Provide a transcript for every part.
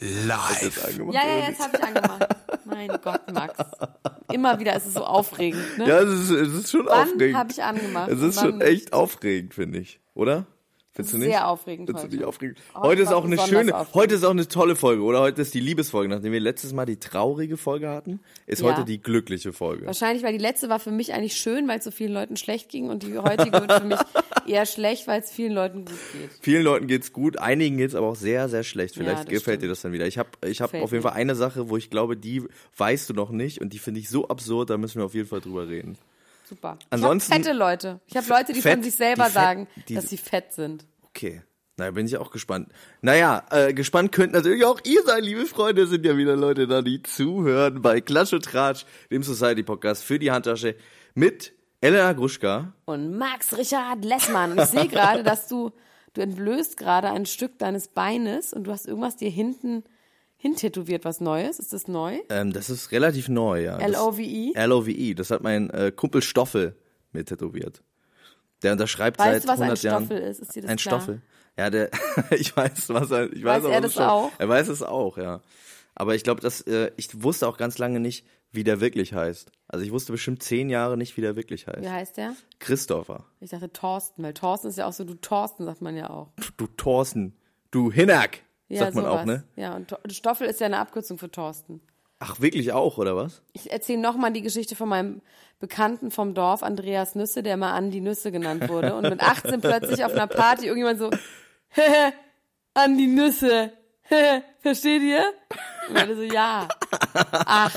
live. Ja, ja, jetzt habe ich angemacht. Mein Gott, Max. Immer wieder ist es so aufregend. Ne? Ja, es ist, es ist schon Wann aufregend. habe ich angemacht? Es ist schon nicht? echt aufregend, finde ich. Oder? Findest du nicht? Sehr aufregend Findest du heute. nicht aufregend? Heute Heute ist auch eine schöne, aufregend. heute ist auch eine tolle Folge, oder? Heute ist die Liebesfolge. Nachdem wir letztes Mal die traurige Folge hatten, ist Ja. heute die glückliche Folge. Wahrscheinlich, weil die letzte war für mich eigentlich schön, weil es so vielen Leuten schlecht ging und die heutige wird für mich eher schlecht, weil es vielen Leuten gut geht. Vielen Leuten geht's gut, einigen geht's aber auch sehr, sehr schlecht. Ja, Vielleicht das gefällt stimmt. dir das dann wieder. Ich habe ich hab auf jeden. Fall eine Sache, wo ich glaube, die weißt du noch nicht und die finde ich so absurd, da müssen wir auf jeden Fall drüber reden. Super. Ansonsten- ich habe fette Leute. Ich habe Leute, die Fett, von sich selber fett- sagen, die- dass sie fett sind. Okay. Na, bin ich auch gespannt. Naja, äh, gespannt könnten natürlich auch ihr sein, liebe Freunde. Es sind ja wieder Leute da, die zuhören bei Klatsch und Tratsch, dem Society-Podcast für die Handtasche mit Elena Gruschka. Und Max Richard Lessmann. Und ich sehe gerade, dass du, du entblößt gerade ein Stück deines Beines und du hast irgendwas dir hinten hintätowiert, was Neues. Ist das neu? Ähm, das ist relativ neu, ja. L-O-V-E? L-O-V-E. Das hat mein äh, Kumpel Stoffel mit tätowiert. Der unterschreibt Weißt seit du, was ein 100 Jahren. Stoffel ist? Ist dir das ein klar? Stoffel. Ja, der, ich weiß, was er, ich Weiß weiß, auch, er das schon- auch? Er weiß es auch, ja. Aber ich glaube, dass äh, ich wusste auch ganz lange nicht, wie der wirklich heißt. Also ich wusste bestimmt zehn Jahre nicht, wie der wirklich heißt. Wie heißt der? Christopher. Ich dachte Thorsten, weil Thorsten ist ja auch so, du Thorsten, sagt man ja auch. Du Thorsten. Du Hinnack. Ja, sagt man sowas. auch, ne? Ja, und Tor- Stoffel ist ja eine Abkürzung für Thorsten. Ach, wirklich auch, oder was? Ich erzähle nochmal die Geschichte von meinem Bekannten vom Dorf, Andreas Nüsse, der mal Andi Nüsse genannt wurde. Und mit 18 plötzlich auf einer Party irgendjemand so, hehe, Andi Nüsse, versteht ihr? Und alle so, ja. Ach.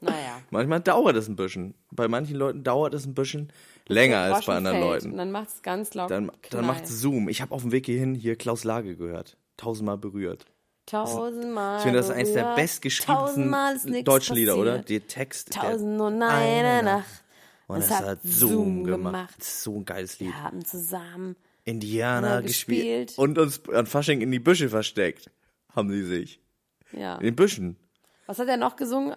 Naja. Manchmal dauert es ein bisschen. Bei manchen Leuten dauert es ein bisschen länger als bei anderen fällt. Leuten. Und dann macht es ganz laut. Dann, dann macht Zoom. Ich habe auf dem Weg hierhin hier Klaus Lage gehört. Tausendmal berührt. Tausendmal. Ich finde, das ist eines der bestgeschriebensten deutschen Lieder, oder? Der Text. der- Tausend und eine Nacht. Und es es hat Zoom gemacht. gemacht. So ein geiles Lied. Wir haben zusammen Indianer gespielt. gespielt. Und uns an Fasching in die Büsche versteckt. Haben sie sich. Ja. In den Büschen. Was hat er noch gesungen?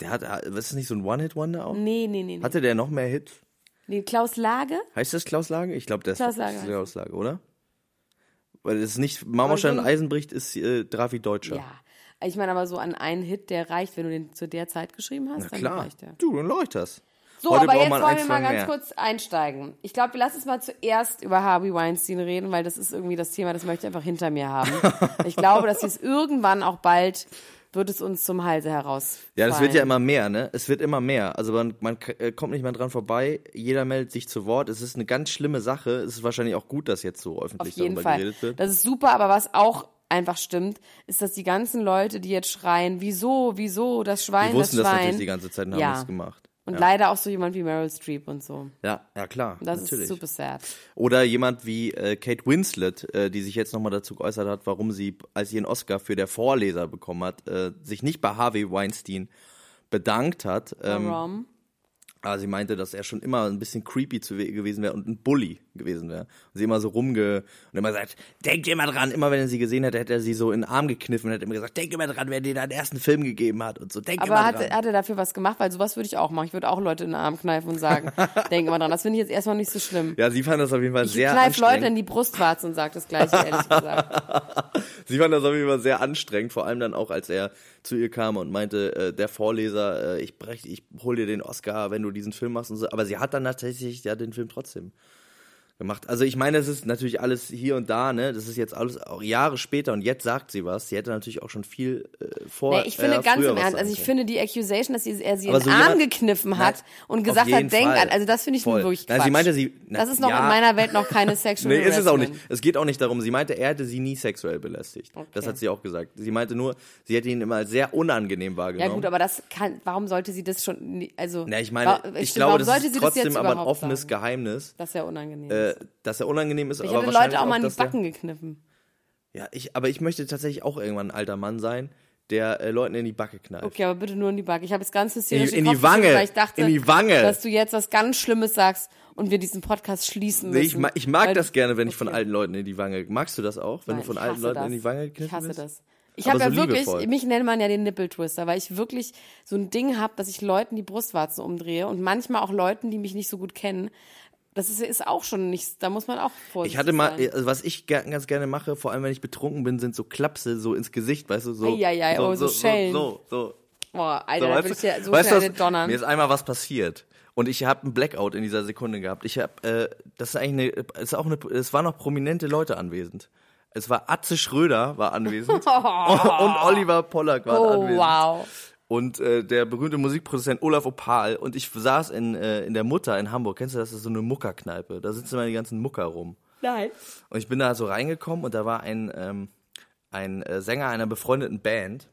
Der hat, was ist das nicht so ein One-Hit-Wonder auch? Nee, nee, nee. nee. Hatte der noch mehr Hits? nee Klaus Lage? Heißt das Klaus Lage? Ich glaube, ist Klaus Lage heißt Klaus Lage, oder? Weil es nicht Marmorstein und ein- Eisenbricht ist äh, Dravi Deutscher. Ja. Ich meine aber so an einen Hit, der reicht, wenn du den zu der Zeit geschrieben hast, Na dann klar. reicht der. Du, dann läuft das. So, Heute aber jetzt wollen wir mal ganz mehr. kurz einsteigen. Ich glaube, wir lassen uns mal zuerst über Harvey Weinstein reden, weil das ist irgendwie das Thema, das möchte ich einfach hinter mir haben. ich glaube, dass wir es irgendwann auch bald wird es uns zum Halse heraus. Ja, das wird ja immer mehr, ne? Es wird immer mehr. Also man, man äh, kommt nicht mehr dran vorbei. Jeder meldet sich zu Wort. Es ist eine ganz schlimme Sache. Es ist wahrscheinlich auch gut, dass jetzt so Auf öffentlich jeden darüber Fall. geredet wird. Das ist super, aber was auch einfach stimmt, ist, dass die ganzen Leute, die jetzt schreien, wieso, wieso, das Schwein, Die wussten das das natürlich die ganze Zeit und haben ja. das gemacht. Und ja. leider auch so jemand wie Meryl Streep und so. ja, ja klar. Das natürlich. ist super sad. Oder jemand wie äh, Kate Winslet, äh, die sich jetzt nochmal dazu geäußert hat, warum sie, als sie einen Oscar für der Vorleser bekommen hat, äh, sich nicht bei Harvey Weinstein bedankt hat. Ähm, Warum? aber sie meinte, dass er schon immer ein bisschen creepy zu we- gewesen wäre und ein Bully gewesen wäre. Und sie immer so rumge... und immer sagt, denkt immer dran, immer wenn er sie gesehen hätte, hätte er sie so in den Arm gekniffen und hätte immer gesagt, denk immer dran, wer dir deinen ersten Film gegeben hat und so, denk Aber immer hat, dran. hat er dafür was gemacht? Weil sowas würde ich auch machen. Ich würde auch Leute in den Arm kneifen und sagen, denk mal dran. Das finde ich jetzt erstmal nicht so schlimm. ja, sie fand das auf jeden Fall Ich sehr kneif Leute in die Brustwarze und sage das gleiche, ehrlich gesagt. Sie fand das auf jeden Fall sehr anstrengend, vor allem dann auch, als er zu ihr kam und meinte, äh, der Vorleser, äh, ich brech, ich hol dir den Oscar, wenn du diesen Film machst und so. Aber sie hat dann tatsächlich ja den Film trotzdem gemacht. Also ich meine, das ist natürlich alles hier und da, ne? Das ist jetzt alles auch Jahre später und jetzt sagt sie was. Sie hätte natürlich auch schon viel äh, vor. Nee, ich finde äh, ganz im Ernst, also ich finde die Accusation, dass sie, er sie Aber in so den Arm jemand- gekniffen hat Nein, und gesagt hat, denk Fall. an, also das finde ich Voll. wirklich Nein, Quatsch. sie meinte, sie- na, das ist noch ja. in meiner Welt noch keine Sexual Nee, ist es auch nicht. Es geht auch nicht darum. Sie meinte, er hätte sie nie sexuell belästigt. Das hat sie auch gesagt. Sie meinte nur, sie hätte ihn immer als sehr unangenehm Ja wahrgenommen. gut, aber das kann, warum sollte sie das schon, also. Na, ich meine, ich stimmt, glaube, das ist das trotzdem aber ein offenes sagen? Geheimnis, Das ist ja unangenehm. äh, dass er unangenehm ist. ich aber habe Leute auch mal in die dass der- Backen gekniffen. Ja, ich, aber ich möchte tatsächlich auch irgendwann ein alter Mann sein, der äh, Leuten in die Backe knallt. Okay, aber bitte nur in die Backe. Ich habe jetzt ganz hysterisch In in die Wange. weil ich dachte, In die Wange. dass du jetzt was ganz Schlimmes sagst und wir diesen Podcast schließen müssen. Nee, ich, ma ich mag das gerne, wenn ich von alten Leuten in die Wange. Magst du das auch, wenn Nein, du von ich alten Leuten das. in die Wange Ich gekniffen hasse bist? das. Ich habe so ja wirklich, liebevoll. mich nennt man ja den Nippeltwister, weil ich wirklich so ein Ding habe, dass ich Leuten die Brustwarzen umdrehe und manchmal auch Leuten, die mich nicht so gut kennen. Das ist, ist auch schon nicht, da muss man auch vorsichtig Ich hatte mal, sein. also was ich ganz gerne mache, vor allem wenn ich betrunken bin, sind so Klapse so ins Gesicht, weißt du, so. Eieiei, oh, so Schellen. So, so, Boah, so, Alter, da weißt will du, ich dir so weißt schnell was- donnern. Mir ist einmal was passiert. Und ich habe einen Blackout in dieser Sekunde gehabt. Ich habe, äh, das ist eigentlich eine, es ist auch eine, es waren noch prominente Leute anwesend. Es war Atze Schröder war anwesend und Oliver Pollack war Oh, anwesend. wow. Und äh, der berühmte Musikproduzent Olaf Opal und ich saß in, äh, in der Mutter in Hamburg. Kennst du das? Das ist so eine Muckerkneipe. Da sitzen immer die ganzen Mucker rum. Nein. Und ich bin da so reingekommen und da war ein, ähm, ein äh, Sänger einer befreundeten Band,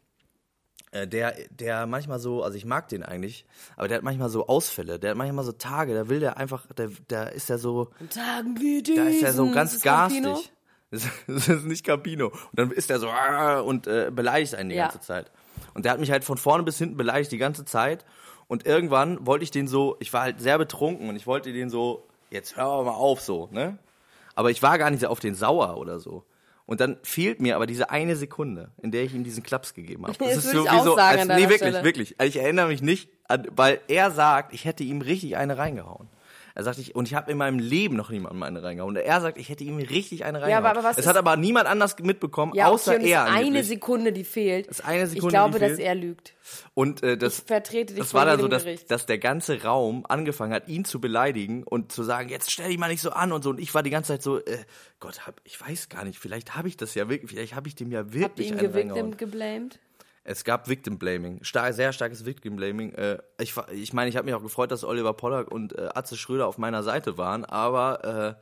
äh, der, der manchmal so, also ich mag den eigentlich, aber der hat manchmal so Ausfälle, der hat manchmal so Tage, da will der einfach, der, da ist er so, Tagen wie diesen. da ist er so ganz Ist garstig. Das ist nicht Campino. Und dann ist er so und äh, beleidigt einen die Ja. ganze Zeit. Und der hat mich halt von vorne bis hinten beleidigt die ganze Zeit. Und irgendwann wollte ich den so, ich war halt sehr betrunken und ich wollte den so, jetzt hör aber mal auf so, ne? Aber ich war gar nicht auf den sauer oder so. Und dann fehlt mir aber diese eine Sekunde, in der ich ihm diesen Klaps gegeben habe. Das würde ich auch sagen als, an nee, wirklich, Stelle. wirklich. Also ich erinnere mich nicht, an, weil er sagt, ich hätte ihm richtig eine reingehauen. Er sagt, ich, und ich habe in meinem Leben noch niemandem eine reingehauen. Und er sagt, ich hätte ihm richtig eine reingehauen. aber was es hat aber niemand anders mitbekommen, Ja, außer okay, er. ist eine. Sekunde, die fehlt. Ist eine Sekunde, ich glaube, dass er lügt. Und äh, das, Ich vertrete dich das war dann so, dass, Gericht. dass der ganze Raum angefangen hat, ihn zu beleidigen und zu sagen, jetzt stell dich mal nicht so an und so. Und ich war die ganze Zeit so, äh, Gott, hab, ich weiß gar nicht, vielleicht habe ich das ja wirklich, vielleicht habe ich dem ja Habt ihr wirklich ihn gewickt und geblamed? Es gab Victim Blaming, Star sehr starkes Victim Blaming. Äh, ich war- ich meine, ich habe mich auch gefreut, dass Oliver Pollack und äh, Atze Schröder auf meiner Seite waren, aber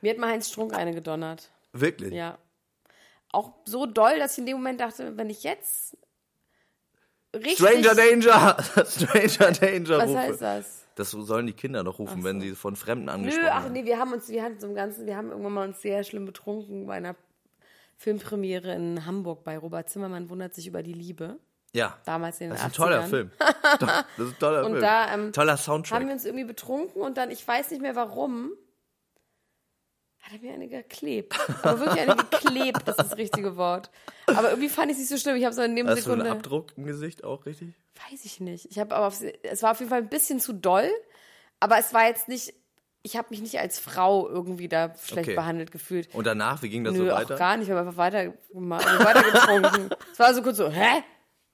Mir hat mal Heinz Strunk eine gedonnert. äh, wirklich. Ja. Auch so doll, dass ich in dem Moment dachte, wenn ich jetzt richtig... Stranger Danger! Stranger Danger Was rufe. heißt das? Das sollen die Kinder doch rufen, wenn sie von Fremden Nö, angesprochen ach werden. nee, wir haben uns, wir hatten so im Ganzen, wir haben irgendwann mal uns sehr schlimm betrunken bei einer Filmpremiere in Hamburg bei Robert Zimmermann wundert sich über die Liebe. Ja. Damals in den Das ist ein 80ern. toller Film. Das ist ein toller Und Film. da, ähm, Toller Haben Soundtrack. wir uns irgendwie betrunken und dann, ich weiß nicht mehr warum, hat er mir eine geklebt. Aber wirklich eine geklebt, das ist das richtige Wort. Aber irgendwie fand ich es nicht so schlimm. Ich habe so in dem Hast du einen. Abdruck im Gesicht auch richtig? Weiß ich nicht. Ich habe aber auf, es war auf jeden Fall ein bisschen zu doll, aber es war jetzt nicht, ich habe mich nicht als Frau irgendwie da schlecht Okay. behandelt gefühlt. Und danach, wie ging das Nö, so auch weiter? gar nicht, wir haben einfach weiter, weiter getrunken. es war so kurz so, hä?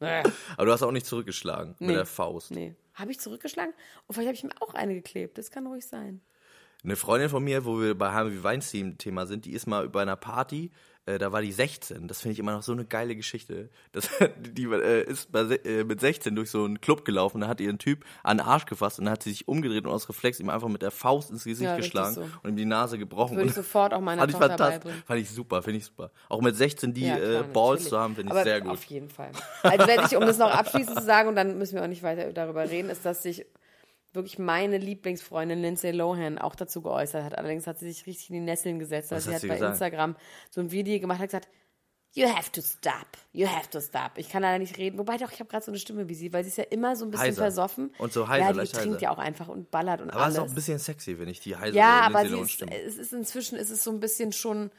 Aber du hast auch nicht zurückgeschlagen Nee. mit der Faust. Nee. Habe ich zurückgeschlagen? Und vielleicht habe ich mir auch eine geklebt. Das kann ruhig sein. Eine Freundin von mir, wo wir bei Harvey Weinstein-Thema sind, die ist mal bei einer Party, äh, da war die 16. Das finde ich immer noch so eine geile Geschichte. Das, die äh, ist bei, äh, mit 16 durch so einen Club gelaufen, da hat ihr ein Typ an den Arsch gefasst und dann hat sie sich umgedreht und aus Reflex ihm einfach mit der Faust ins Gesicht Ja, geschlagen so. und ihm die Nase gebrochen. Würde ich sofort auch meiner ich Tochter fantastisch. beibringen. Fand ich super, finde ich super. Auch mit 16 die Ja, klar, äh, Balls natürlich. zu haben, finde ich sehr gut. Auf jeden Fall. Also ich, um das noch abschließend zu sagen, und dann müssen wir auch nicht weiter darüber reden, ist, dass sich wirklich meine Lieblingsfreundin Lindsay Lohan auch dazu geäußert hat. Allerdings hat sie sich richtig in die Nesseln gesetzt. Also sie hat sie bei gesagt? Instagram so ein Video gemacht, hat gesagt, You have to stop. You have to stop. Ich kann leider nicht reden. Wobei doch, ich habe gerade so eine Stimme wie sie, weil sie ist ja immer so ein bisschen Heiser. versoffen. Und so heiser, Ja, die trinkt heiser. ja auch einfach und ballert und Aber es alles. ist auch ein bisschen sexy, wenn ich die heiße Ja, aber sie ist, es ist inzwischen ist es so ein bisschen schon.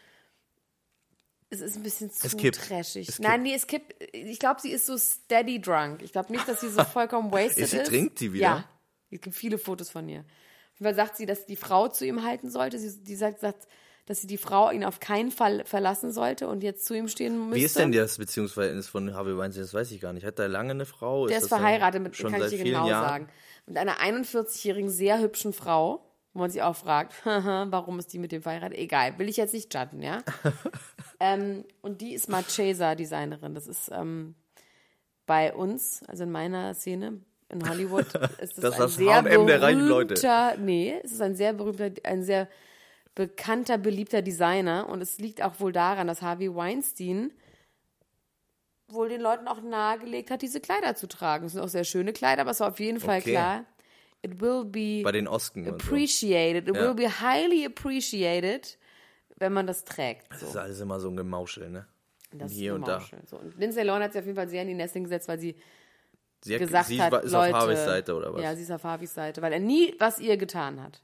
Es ist ein bisschen zu trashig. Nein, nee, es kippt. Ich glaube, sie ist so steady drunk. Ich glaube nicht, dass sie so vollkommen wasted Ist ist. sie- trinkt sie wieder? Ja. Es gibt viele Fotos von ihr. Auf jeden Fall sagt sie, dass die Frau zu ihm halten sollte. Sie, die sagt, sagt, dass sie die Frau ihn auf keinen Fall verlassen sollte und jetzt zu ihm stehen müsste. Wie ist denn das Beziehungsverhältnis von Harvey Weinstein? Das weiß ich gar nicht. Hat er lange eine Frau? Der ist dann verheiratet mit, schon kann ich dir genau Jahren? sagen, mit einer 41-jährigen, sehr hübschen Frau. Wo man sich auch fragt, warum ist die mit dem verheiratet? Egal, will ich jetzt nicht judgen, ja? ähm, und die ist Marchesa Designerin. Das ist ähm, bei uns, also in meiner Szene, in Hollywood, ist das, Das ein das sehr H&M der reichen Leute. berühmter, nee, es ist ein sehr berühmter, ein sehr bekannter, beliebter Designer. Und es liegt auch wohl daran, dass Harvey Weinstein wohl den Leuten auch nahegelegt hat, diese Kleider zu tragen. Es sind auch sehr schöne Kleider, aber es war auf jeden Fall Okay. klar, it will be Bei den Osken und so. appreciated, it Ja. will be highly appreciated, wenn man das trägt. Das So. ist alles immer so ein Gemauschel, ne? Das hier ist und da. So. Und Lindsay Lohan hat sich auf jeden Fall sehr in die Nesting gesetzt, weil sie Sie hat, gesagt sie hat, war- ist Leute, auf Harveys Seite oder was? Ja, sie ist auf Harveys Seite, weil er nie was ihr getan hat.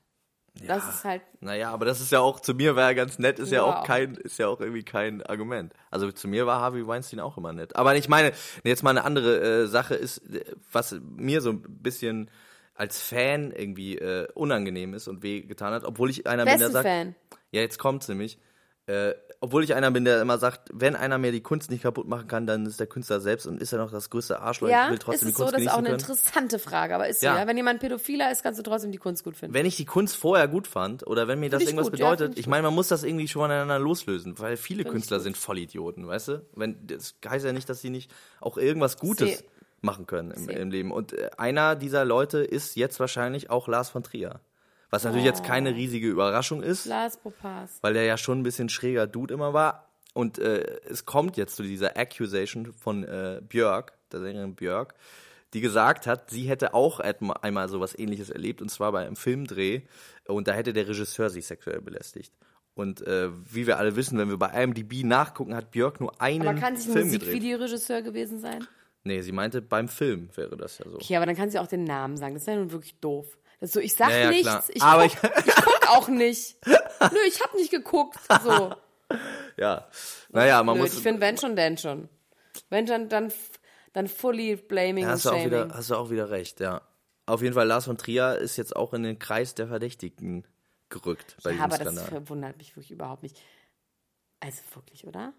Das ist halt, Naja, aber das ist ja auch, zu mir war er ganz nett, ist ja, Ja, auch kein, ist ja auch irgendwie kein Argument. Also zu mir war Harvey Weinstein auch immer nett. Aber ich meine, jetzt mal eine andere äh, Sache ist, äh, was mir so ein bisschen als Fan irgendwie äh, unangenehm ist und weh getan hat, obwohl ich einer bin, der sagt, Fan. ja, jetzt kommt's nämlich. Äh, obwohl ich einer bin, der immer sagt, wenn einer mir die Kunst nicht kaputt machen kann, dann ist der Künstler selbst und ist er noch das größte Arschloch. Ja, ich will ist trotzdem es die so, Kunst das ist auch eine können. interessante Frage, aber ist so, Ja. ja. Wenn jemand Pädophiler ist, kannst du trotzdem die Kunst gut finden. wenn ich die Kunst vorher gut fand oder wenn mir das ich irgendwas gut, ja, bedeutet, find ich meine, man muss das irgendwie schon voneinander loslösen, weil viele ich Künstler sind Vollidioten, weißt du? Wenn das heißt ja nicht, dass sie nicht auch irgendwas Gutes Seh. machen können im, im Leben. Und äh, einer dieser Leute ist jetzt wahrscheinlich auch Lars von Trier, was natürlich jetzt Oh. keine riesige Überraschung ist, Lars Popas. weil der ja schon ein bisschen schräger Dude immer war. Und äh, es kommt jetzt zu dieser Accusation von äh, Björk, der Sängerin Björk, die gesagt hat, sie hätte auch einmal sowas ähnliches erlebt, und zwar bei einem Filmdreh. Und da hätte der Regisseur sie sexuell belästigt. Und äh, wie wir alle wissen, wenn wir bei IMDb nachgucken, hat Björk nur einen Aber kann sich ein Film. Musikvideoregisseur gewesen sein? Nee, sie meinte, beim Film wäre das ja so. Okay, aber dann kann sie auch den Namen sagen. Das ist ja nun wirklich doof. Das so, ich sag Ja, ja, nichts, ich, guck, ich guck auch nicht. Nö, ich hab nicht geguckt. So. Ja. Naja, man Blöd. muss. Ich finde, wenn schon, denn schon. Wenn schon, dann, dann fully blaming Ja, hast, du auch wieder, hast du auch wieder recht, ja. Auf jeden Fall, Lars von Trier ist jetzt auch in den Kreis der Verdächtigen gerückt bei ja, diesem aber das Skandal. verwundert mich wirklich überhaupt nicht. Also wirklich, oder?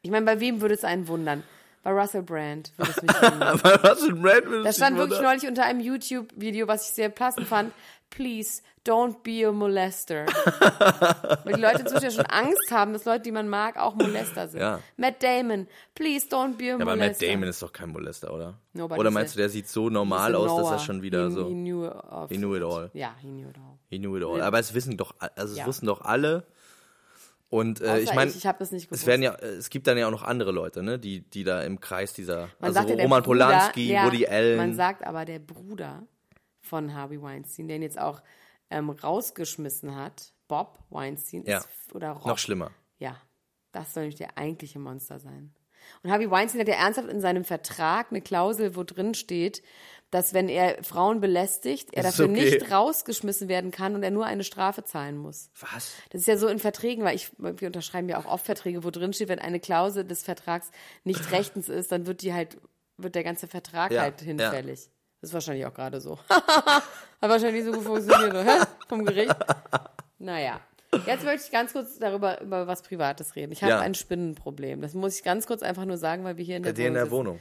Ich meine, bei wem würde es einen wundern? Bei Russell Brand würde es mich wundern. Was ein Random Da stand wirklich neulich unter einem YouTube-Video, was ich sehr passend fand. Please, don't be a molester. Weil die Leute inzwischen ja schon Angst haben, dass Leute, die man mag, auch Molester sind. Ja. Matt Damon, please don't be a Ja, aber Matt molester. Damon ist doch kein Molester, oder? Nobody oder meinst du, der sieht so normal aus, dass er schon wieder he, so. He knew, He knew it all. Ja, he knew it all. He knew it all. Aber es wissen doch, also es Ja. wussten doch alle. Und äh, ich meine, ich, ich habe das nicht gewusst. es werden ja, es gibt dann ja auch noch andere Leute, ne, die, die da im Kreis dieser, Man also ja, Roman Bruder, Polanski, der, Woody Allen. Man sagt aber, der Bruder von Harvey Weinstein, der ihn jetzt auch ähm, rausgeschmissen hat, Bob Weinstein, Ja. ist, oder Rob, noch schlimmer. Ja, das soll nämlich der eigentliche Monster sein. Und Harvey Weinstein hat ja ernsthaft in seinem Vertrag eine Klausel, wo drin steht, dass wenn er Frauen belästigt, er Das dafür okay. nicht rausgeschmissen werden kann und er nur eine Strafe zahlen muss. Was? Das ist ja so in Verträgen, weil ich, wir unterschreiben ja auch oft Verträge, wo drin steht, wenn eine Klausel des Vertrags nicht rechtens ist, dann wird die halt, wird der ganze Vertrag Ja, halt ja. hinfällig. Das ist wahrscheinlich auch gerade so. Hat wahrscheinlich so gut funktioniert, oder? Vom Gericht. Naja. Jetzt möchte ich ganz kurz darüber, über was Privates reden. Ich habe Ja. ein Spinnenproblem. Das muss ich ganz kurz einfach nur sagen, weil wir hier in der Bei dir in der. Wohnung.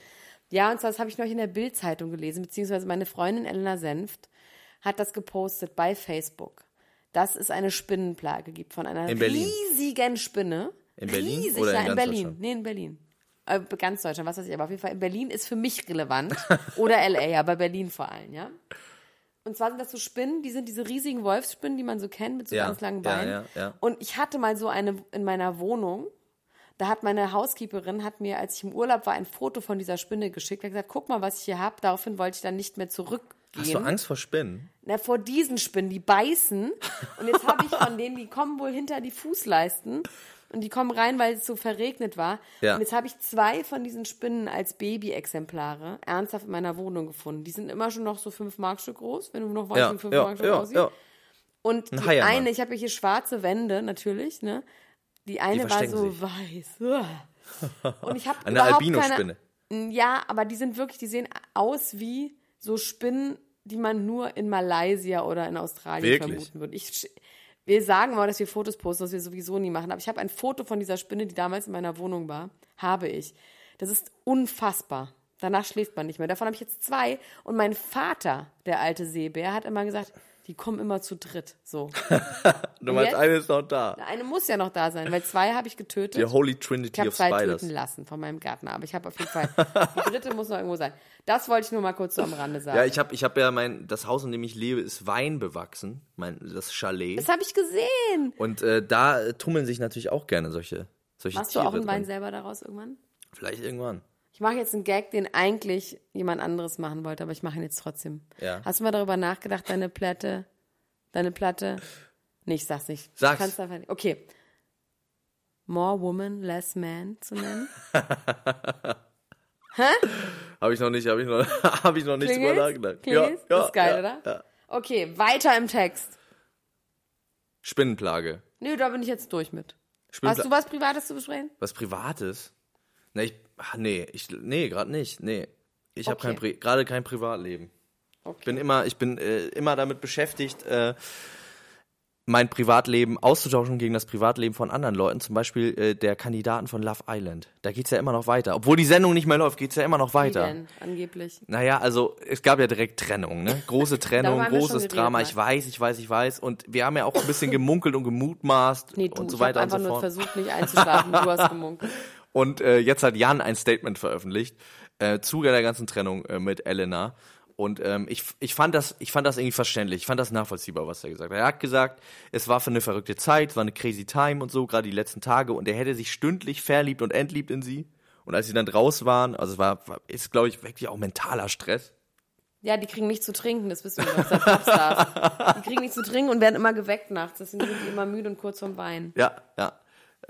Ja, und zwar das habe ich neulich in der Bild-Zeitung gelesen, beziehungsweise meine Freundin Elena Senft hat das gepostet bei Facebook, dass es eine Spinnenplage gibt von einer riesigen Spinne. In Berlin Riesig, oder ja, in in ganz Berlin. Deutschland? Nee, in Berlin. Äh, ganz Deutschland, was weiß ich, aber auf jeden Fall in Berlin ist für mich relevant. Oder LA, aber Berlin vor allem, ja. Und zwar sind das so Spinnen, die sind diese riesigen Wolfsspinnen, die man so kennt, mit so Ja, ganz langen ja, Beinen. ja, ja. Und ich hatte mal so eine in meiner Wohnung. Da hat meine Housekeeperin hat mir, als ich im Urlaub war, ein Foto von dieser Spinne geschickt. Hat gesagt, guck mal, was ich hier habe. Daraufhin wollte ich dann nicht mehr zurückgehen. Hast du Angst vor Spinnen? Na, vor diesen Spinnen, die beißen. Und jetzt habe ich von denen, die kommen wohl hinter die Fußleisten. Und die kommen rein, weil es so verregnet war. Ja. Und jetzt habe ich zwei von diesen Spinnen als Baby-Exemplare ernsthaft in meiner Wohnung gefunden. Die sind immer schon noch so fünf Markstück groß, wenn du noch weißt, Ja, wie fünf ja, Markstück ja, aussieht. ja. Und Ein die Heiermann. eine, ich habe hier schwarze Wände natürlich, ne? Die eine war verstecken so sich. weiß. Und ich habe Eine Albino-Spinne. Ja, aber die sind wirklich, die sehen aus wie so Spinnen, die man nur in Malaysia oder in Australien Wirklich? vermuten würde. Ich, wir sagen mal, dass wir Fotos posten, was wir sowieso nie machen. Aber ich habe ein Foto von dieser Spinne, die damals in meiner Wohnung war. Habe ich. Das ist unfassbar. Danach schläft man nicht mehr. Davon habe ich jetzt zwei. Und mein Vater, der alte Seebär, hat immer gesagt, die kommen immer zu dritt. So. Du meinst, eine ist noch da. Eine muss ja noch da sein, weil zwei habe ich getötet. Die Holy Ich Trinity habe of zwei Spiders. töten lassen von meinem Gärtner, aber ich habe auf jeden Fall, die dritte muss noch irgendwo sein. Das wollte ich nur mal kurz so am Rande sagen. Ja, ich habe ich hab ja mein, das Haus, in dem ich lebe, ist weinbewachsen, mein, das Chalet. das habe ich gesehen. Und äh, da tummeln sich natürlich auch gerne solche, solche Machst du Tiere auch einen Wein drin. selber daraus irgendwann? Vielleicht irgendwann. Ich mache jetzt einen Gag, den eigentlich jemand anderes machen wollte, aber ich mache ihn jetzt trotzdem. Ja. Hast du mal darüber nachgedacht, deine Platte, deine Platte? Nee, ich sag's nicht. Sag's. Ich kann's einfach nicht. Okay. More Woman, Less Man zu nennen. Habe ich noch nicht, habe ich noch, habe ich noch nicht drüber nachgedacht. Klingelt's? das ist geil, ja, oder? Ja. Okay, weiter im Text. Spinnenplage. Nö, da bin ich jetzt durch mit. Hast du was Privates zu besprechen? Was Privates? Nee, ich, ach, nee, ich, nee, gerade nicht. Nee. Ich habe Okay. kein gerade kein Privatleben. Okay. Ich bin immer, ich bin äh, immer damit beschäftigt, äh, mein Privatleben auszutauschen gegen das Privatleben von anderen Leuten, zum Beispiel äh, der Kandidaten von Love Island. Da geht's ja immer noch weiter. Obwohl die Sendung nicht mehr läuft, geht's ja immer noch Wie weiter. denn, angeblich. Naja, also es gab ja direkt Trennung, ne? Große Trennung, großes Drama. Ich weiß, ich weiß, ich weiß. Und wir haben ja auch ein bisschen gemunkelt und gemutmaßt Nee, du, und so ich habe weiter und einfach so nur fort. versucht, nicht einzuschlafen. Du hast gemunkelt. Und äh, jetzt hat Jan ein Statement veröffentlicht äh, zu der ganzen Trennung äh, mit Elena. Und ähm, ich, ich, fand das, ich fand das irgendwie verständlich. Ich fand das nachvollziehbar, was er gesagt hat. Er hat gesagt, es war für eine verrückte Zeit, es war eine crazy time und so, gerade die letzten Tage. Und er hätte sich stündlich verliebt und entliebt in sie. Und als sie dann raus waren, also es war, ist, glaube ich, wirklich auch mentaler Stress. Ja, die kriegen nichts zu trinken, das wissen wir doch, seit Popstars. Die kriegen nichts zu trinken und werden immer geweckt nachts. Deswegen sind die immer müde und kurz vom Bein. Ja, ja.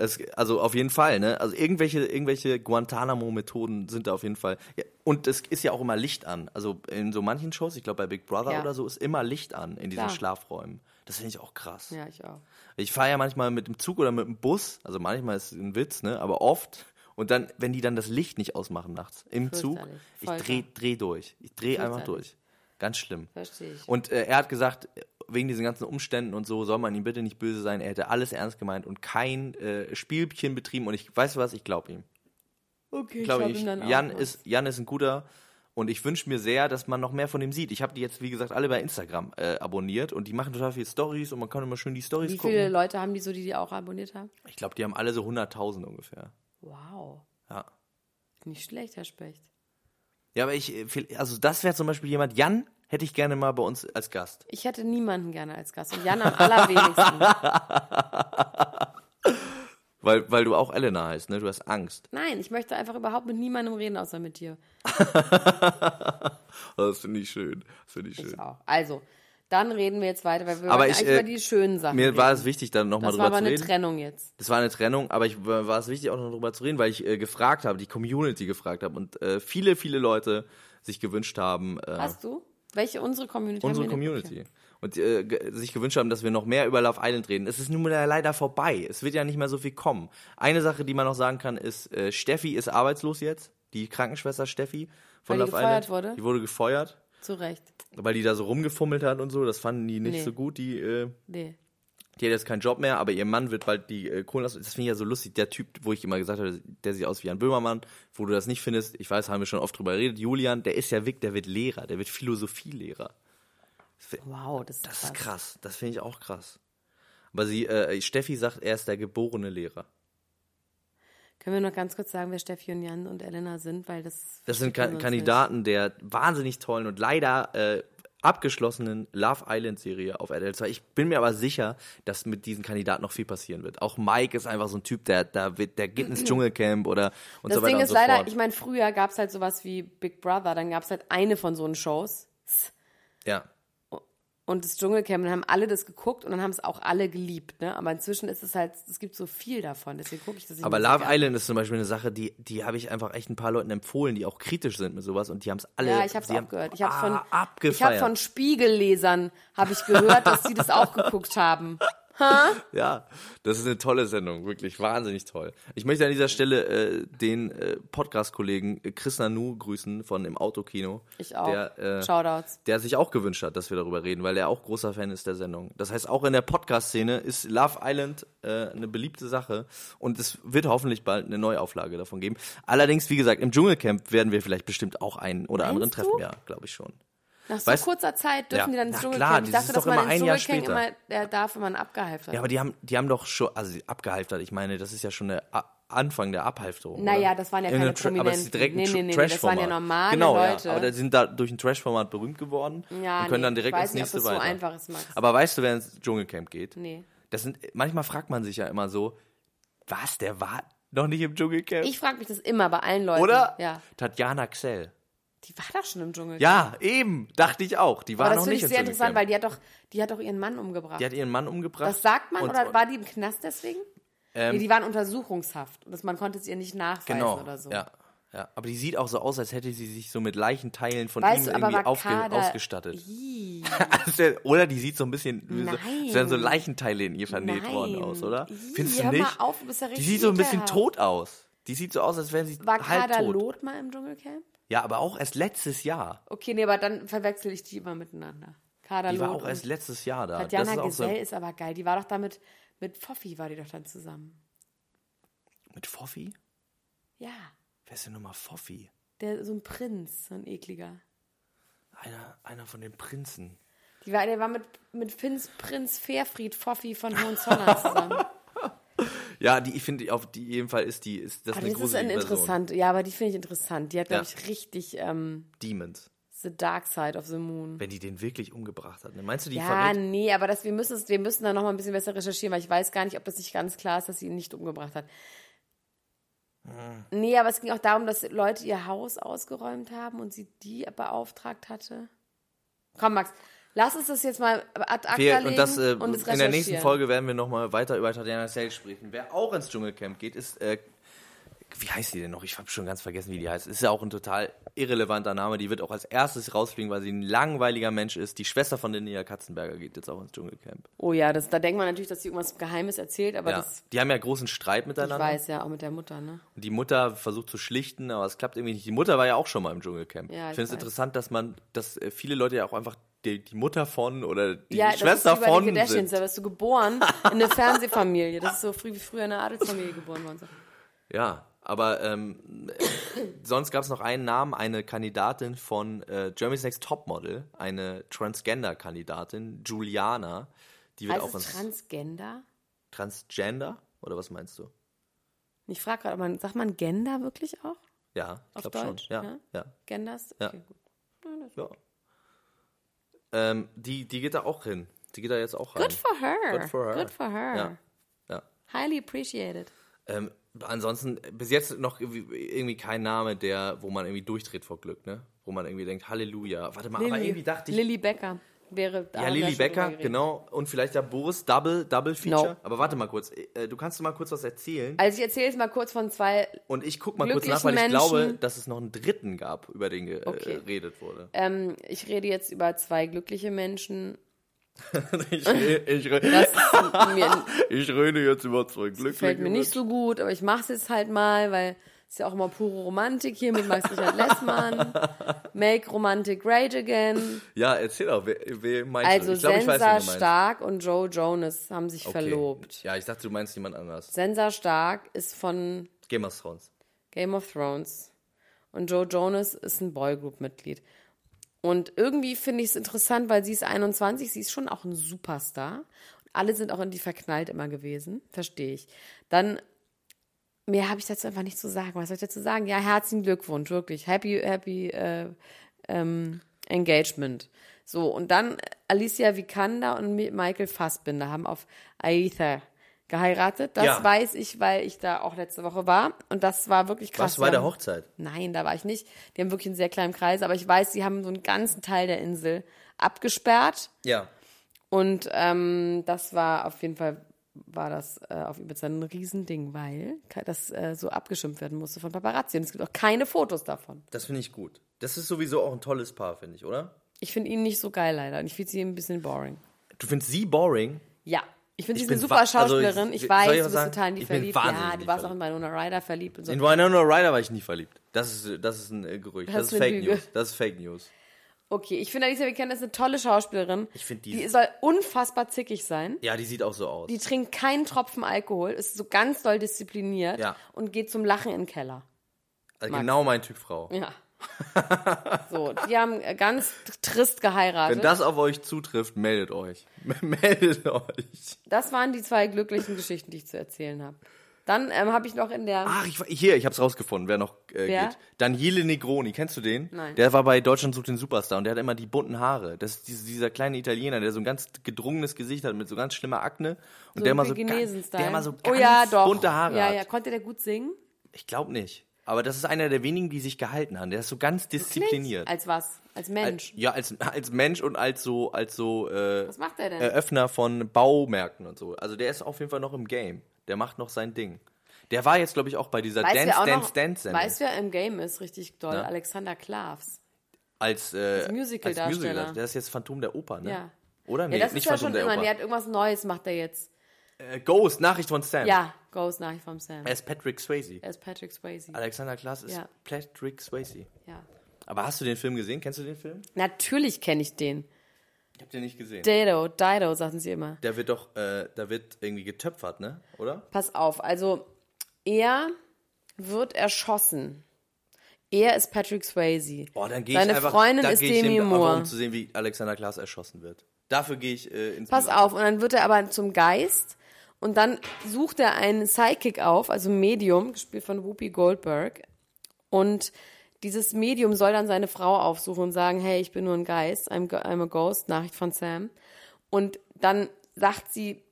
Es, also auf jeden Fall, ne? Also irgendwelche, irgendwelche Guantanamo-Methoden sind da auf jeden Fall. Ja, und es ist ja auch immer Licht an. Also in so manchen Shows, ich glaube bei Big Brother Ja. oder so, ist immer Licht an in diesen Klar. Schlafräumen. Das finde ich auch krass. Ja, ich auch. Ich fahre ja manchmal mit dem Zug oder mit dem Bus, also manchmal ist es ein Witz, ne? Aber oft. Und dann, wenn die dann das Licht nicht ausmachen nachts im Zug, ich Folter. dreh, dreh durch. Ich dreh einfach durch. Ganz schlimm. Verstehe ich. Und äh, er hat gesagt, wegen diesen ganzen Umständen und so soll man ihm bitte nicht böse sein. Er hätte alles ernst gemeint und kein äh, Spielchen betrieben. Und ich weiß was, ich glaube ihm. Okay, Ich glaube, ich, ihm dann auch Jan was. ist Jan ist ein guter und ich wünsche mir sehr, dass man noch mehr von ihm sieht. Ich habe die jetzt wie gesagt alle bei Instagram äh, abonniert und die machen total viele Stories und man kann immer schön die Stories Wie gucken. viele Leute haben die so, die die auch abonniert haben? Ich glaube, die haben alle so 100.000 ungefähr. Wow. Ja. Nicht schlecht, Herr Specht. Ja, aber ich, äh, also das wäre zum Beispiel jemand, Jan hätte ich gerne mal bei uns als Gast. Ich hätte niemanden gerne als Gast. Und Jan am allerwenigsten. Weil, weil du auch Elena heißt, ne? Du hast Angst. Nein, ich möchte einfach überhaupt mit niemandem reden, außer mit dir. Das finde ich schön. Das finde ich schön. Ich auch. Also, dann reden wir jetzt weiter, weil wir Aber ich, eigentlich äh, über die schönen Sachen Mir reden. war es wichtig, dann nochmal das war drüber aber zu eine reden. Trennung jetzt. Das war eine Trennung, aber ich war war es wichtig, auch noch drüber zu reden, weil ich äh, gefragt habe, die Community gefragt habe und äh, viele, viele Leute sich gewünscht haben, äh, Hast du? Welche unsere Community? unsere? Community. Und äh, sich gewünscht haben, dass wir noch mehr über Love Island reden. Es ist nun mal leider vorbei. Es wird ja nicht mehr so viel kommen. Eine Sache, die man noch sagen kann, ist, äh, Steffi ist arbeitslos jetzt. Die Krankenschwester Steffi von Weil die Love gefeuert Island. wurde? Die wurde gefeuert, Zu Recht. weil die da so rumgefummelt hat und so. Das fanden die nicht Nee. so gut, die äh, Nee. Die hat jetzt keinen Job mehr, aber ihr Mann wird bald die äh, Kohlen. Das finde ich ja so lustig. Der Typ, wo ich immer gesagt habe, der sieht aus wie ein Böhmermann, wo du das nicht findest, ich weiß, haben wir schon oft drüber geredet. Julian, der ist ja weg, der wird Lehrer, der wird Philosophielehrer. Wow, das ist, Das ist krass, das finde ich auch krass. Aber sie, äh, Steffi sagt, er ist der geborene Lehrer. Können wir noch ganz kurz sagen, wer Steffi und Jan und Elena sind, weil das. Das sind sonst Kandidaten der wahnsinnig tollen und leider äh, abgeschlossenen Love Island Serie auf RTL 2. Ich bin mir aber sicher, dass mit diesen Kandidaten noch viel passieren wird. Auch Mike ist einfach so ein Typ, der, der, wird, der geht ins Dschungelcamp oder und Das so weiter Ding und ist so leider, fort. ich meine, früher gab es halt sowas wie Big Brother, dann gab es halt eine von so einen Shows ja. Und das Dschungelcamp, dann haben alle das geguckt und dann haben es auch alle geliebt, ne? Aber inzwischen ist es halt, es gibt so viel davon, deswegen gucke ich das nicht Aber Love. Island ist zum Beispiel eine Sache, die, die habe ich einfach echt ein paar Leuten empfohlen, die auch kritisch sind mit sowas und die haben es alle. Ja, ich habe es auch gehört. Ich habe ah, von, ich hab von Spiegellesern habe ich gehört, dass sie das auch geguckt haben. Ja, das ist eine tolle Sendung, wirklich wahnsinnig toll. Ich möchte an dieser Stelle äh, den äh, Podcast-Kollegen äh, Chris Nanu grüßen von im Autokino. Ich auch. Der, äh, Shoutouts. der sich auch gewünscht hat, dass wir darüber reden, weil er auch großer Fan ist der Sendung. Das heißt, auch in der Podcast-Szene ist Love Island äh, eine beliebte Sache und es wird hoffentlich bald eine Neuauflage davon geben. Allerdings, wie gesagt, im Dschungelcamp werden wir vielleicht bestimmt auch einen oder anderen Meinst treffen. du? Ja, glaube ich schon. Nach so Weißt- kurzer Zeit dürfen Ja. die dann ins Dschungelcamp. klar, ich das dachte, ist dass doch man immer ein Jahr später. immer der darf, wenn man abgehalftert Ja, aber die haben, die haben doch schon, also abgehalftert, ich meine, das ist ja schon der Anfang der Abhalfterung. Naja, oder? das waren ja In keine Tra- Aber es ist Prominenten. direkt ein Nee, nee, nee, nee, das waren ja normale genau, Leute. Ja, aber die sind da durch ein Trash-Format berühmt geworden Ja, und können dann direkt ins nicht, ob nächste das so weiter. einfach ist, Max. Aber weißt du, wer ins Dschungelcamp geht? Nee. Das sind, manchmal fragt man sich ja immer so, was, der war noch nicht im Dschungelcamp? Ich frage mich das immer bei allen Leuten. Oder? Ja. Tatjana Xell. Die war doch schon im Dschungelcamp. Ja, eben, dachte ich auch. Die war aber das noch finde nicht ich im sehr interessant, Dschungelcamp. weil die hat doch, die hat doch ihren Mann umgebracht. Die hat ihren Mann umgebracht. das sagt man und- oder war die im Knast deswegen? Ähm, nee, die waren untersuchungshaft und das, man konnte es ihr nicht nachweisen Genau, oder so. ja. Ja, aber die sieht auch so aus, als hätte sie sich so mit Leichenteilen von Weißt ihm du, irgendwie aufge ausgestattet. Also, oder die sieht so ein bisschen, wie so, Nein. als wären so Leichenteile in ihr vernäht Nein. worden aus, oder? Ih, Findest du nicht? auf, ja die sieht so ein bisschen tot aus. Die sieht so aus, als wäre sie war halb Kader tot. Loth mal im Dschungelcamp? Ja, aber auch erst letztes Jahr. Okay, nee, aber dann verwechsel ich die immer miteinander. Kader Die war auch erst letztes Jahr da. Tatjana ist Gesell so ist aber geil. Die war doch damit, mit Foffi war die doch dann zusammen. mit Foffi? Ja, Wer ist denn nochmal Foffi? der so ein Prinz, so ein ekliger. Einer, einer von den Prinzen. Die war, der war mit, mit Finns Prinz Fairfried Foffi von Hohenzollern zusammen. Ja, die, ich finde, auf die jeden Fall ist die, ist das Aber eine das ist ein interessant, ja, aber die finde ich interessant. Die hat, glaube Ja. ich, richtig ähm, Demons. The Dark Side of the Moon. Wenn die den wirklich umgebracht hat. ne? Meinst du, die Ja, verrät? nee, aber das, wir, müssen wir müssen da noch mal ein bisschen besser recherchieren, weil ich weiß gar nicht, ob das nicht ganz klar ist, dass sie ihn nicht umgebracht hat. Hm. Nee, aber es ging auch darum, dass Leute ihr Haus ausgeräumt haben und sie die beauftragt hatte. Komm, Max, lass uns das jetzt mal ad acta Wir, legen und das, äh, und es in der nächsten. Folge werden wir nochmal weiter über Tatjana Sale sprechen. Wer auch ins Dschungelcamp geht, ist, äh, wie heißt die denn noch? Ich habe schon ganz vergessen, wie die heißt. Ist ja auch ein total irrelevanter Name. Die wird auch als erstes rausfliegen, weil sie ein langweiliger Mensch ist. Die Schwester von Linnea Katzenberger geht jetzt auch ins Dschungelcamp. Oh ja, das, da denkt man natürlich, dass sie irgendwas Geheimes erzählt, aber Ja. das, Die haben ja großen Streit ich miteinander. weiß ja, auch mit der Mutter, ne? Und die Mutter versucht zu schlichten, aber es klappt irgendwie nicht. Die Mutter war ja auch schon mal im Dschungelcamp. Ja, ich ich finde es interessant, dass man, dass äh, viele Leute ja auch einfach die, die Mutter von oder die ja, Schwester das ist von sind. da wirst du geboren in eine Fernsehfamilie. Das ist so früh wie früher in eine Adelsfamilie geboren worden. Ja, aber ähm, äh, sonst gab es noch einen Namen, eine Kandidatin von äh, Germany's Next Topmodel, eine Transgender-Kandidatin, Juliana. Die wird Heißt auch ins Transgender? Transgender oder was meinst du? Ich frage gerade, man- sagt man Gender wirklich auch? Ja, ich glaube schon. Ja, ja? ja. Genders? Ja. Okay, gut. ja. Ähm, die, die geht da auch hin. Die geht da jetzt auch rein. Good for her. Good for her. Good for her. Ja. ja. Highly appreciated. Ähm, ansonsten bis jetzt noch irgendwie kein Name, der, wo man irgendwie durchdreht vor Glück, ne? Wo man irgendwie denkt, Halleluja. Warte mal, aber irgendwie dachte ich. Lilly Becker wäre da ja, Lilly schon Becker, genau. Und vielleicht der Boris Double, Double Feature. No. Aber warte mal kurz. Äh, du kannst du mal kurz was erzählen. Also ich erzähle jetzt mal kurz von zwei, Und ich guck mal kurz nach, weil ich glaube, Menschen- dass es noch einen dritten gab, über den Okay. geredet wurde. ähm, ich rede jetzt über zwei glückliche Menschen. ich, ich, ich rede jetzt über zwei glückliche fällt mir nicht so gut, aber ich mache es jetzt halt mal, weil es ja auch immer pure Romantik hier mit Max Richard Lessmann. Make Romantic Great Again. Ja, erzähl doch, wer, wer meinst Also du? Ich glaube, ich weiß, Sensa du. Stark und Joe Jonas haben sich Okay. verlobt. Ja, ich dachte, du meinst jemand anders. Sensa Stark ist von Game of Thrones. Game of Thrones. Und Joe Jonas ist ein Boygroup-Mitglied. Und irgendwie finde ich es interessant, weil sie ist 21, sie ist schon auch ein Superstar. Alle sind auch in die verknallt immer gewesen. Verstehe ich. Dann, mehr habe ich dazu einfach nicht zu sagen. Was soll ich dazu sagen? Ja, herzlichen Glückwunsch, wirklich. Happy, happy äh, ähm, Engagement. So, und dann Alicia Vikander und Mi- Michael Fassbinder haben auf Aether geheiratet. Das Ja. weiß ich, weil ich da auch letzte Woche war. Und das war wirklich krass. Was Die der Hochzeit? Nein, da war ich nicht. Die haben wirklich einen sehr kleinen Kreis, aber ich weiß, sie haben so einen ganzen Teil der Insel abgesperrt. Ja. Und ähm, das war auf jeden Fall, war das äh, auf Ibiza ein Riesending, weil das äh, so abgeschimpft werden musste von Paparazzi. Und es gibt auch keine Fotos davon. Das finde ich gut. Das ist sowieso auch ein tolles Paar, finde ich, oder? Ich finde ihn nicht so geil leider. Und ich finde sie ein bisschen boring. Du findest sie boring? Ja. Ich finde, sie ist eine super wa- also ich- Schauspielerin. Ich, weiß, ich du bist sagen? total in die Ich verliebt. Ja, du warst auch in Winona Ryder verliebt und so. In Winona Ryder war ich nie verliebt. Das ist, das ist ein äh, Gerücht. Das Das, ist Fake Lüge. News. Das ist Fake News. Okay, ich finde Alicia Vikander ist eine tolle Schauspielerin. Ich finde die- Die soll unfassbar zickig sein. Ja, die sieht auch so aus. Die trinkt keinen Tropfen Alkohol, ist so ganz doll diszipliniert Ja. und geht zum Lachen in den Keller. Also genau mein Typ Frau. Ja. So, die haben äh, ganz trist geheiratet. Wenn das auf euch zutrifft, meldet euch. meldet euch. Das waren die zwei glücklichen Geschichten, die ich zu erzählen habe. Dann ähm, habe ich noch in der. Ach, ich, hier, ich hab's rausgefunden, wer noch äh, Wer? geht. Daniele Negroni, kennst du den? Nein. Der war bei Deutschland sucht den Superstar und der hat immer die bunten Haare. Das ist diese, dieser kleine Italiener, der so ein ganz gedrungenes Gesicht hat mit so ganz schlimmer Akne und so der immer so ganz, der immer so ganz oh ja, doch. bunte Haare Ja, hat. ja. Konnte der gut singen? Ich glaube nicht. Aber das ist einer der wenigen, die sich gehalten haben. Der ist so ganz diszipliniert. Als was? Als Mensch. Ja, als, als Mensch und als so, als so äh, was macht er denn? Eröffner von Baumärkten und so. Also der ist auf jeden Fall noch im Game. Der macht noch sein Ding. Der war jetzt, glaube ich, auch bei dieser weißt Dance, Dance, noch, Dance Sendung. Weißt wer im Game ist? Richtig doll. Na? Alexander Klavs. als, äh, Musical-Darsteller. Der ist jetzt Phantom der Oper, ne? Ja. Oder? Nee, ja, das nicht ist ja Phantom schon der immer. Oper. Der hat irgendwas Neues, macht er jetzt. äh, Ghost, Nachricht von Sam. Ja, Ghost Nachricht vom Sam. Er ist Patrick Swayze. Er ist Patrick Swayze. Alexander Klaas ist Ja. Patrick Swayze. Ja. Aber hast du den Film gesehen? Kennst du den Film? Natürlich kenne ich den. Ich hab den nicht gesehen. Dido, Dido, sagten sie immer. Der wird doch, äh, da wird irgendwie getöpfert, ne? Oder? Pass auf, also er wird erschossen. Er ist Patrick Swayze. Boah, dann gehe ich einfach, Freundin da ist geh ich Demi Moore. um zu sehen, wie Alexander Klaas erschossen wird. Dafür gehe ich äh, ins Pass Musical. auf, und dann wird er aber zum Geist und dann sucht er einen Psychic auf, also Medium, gespielt von Whoopi Goldberg. Und dieses Medium soll dann seine Frau aufsuchen und sagen, hey, ich bin nur ein Geist, I'm, I'm a Ghost, Nachricht von Sam. Und dann sagt sie,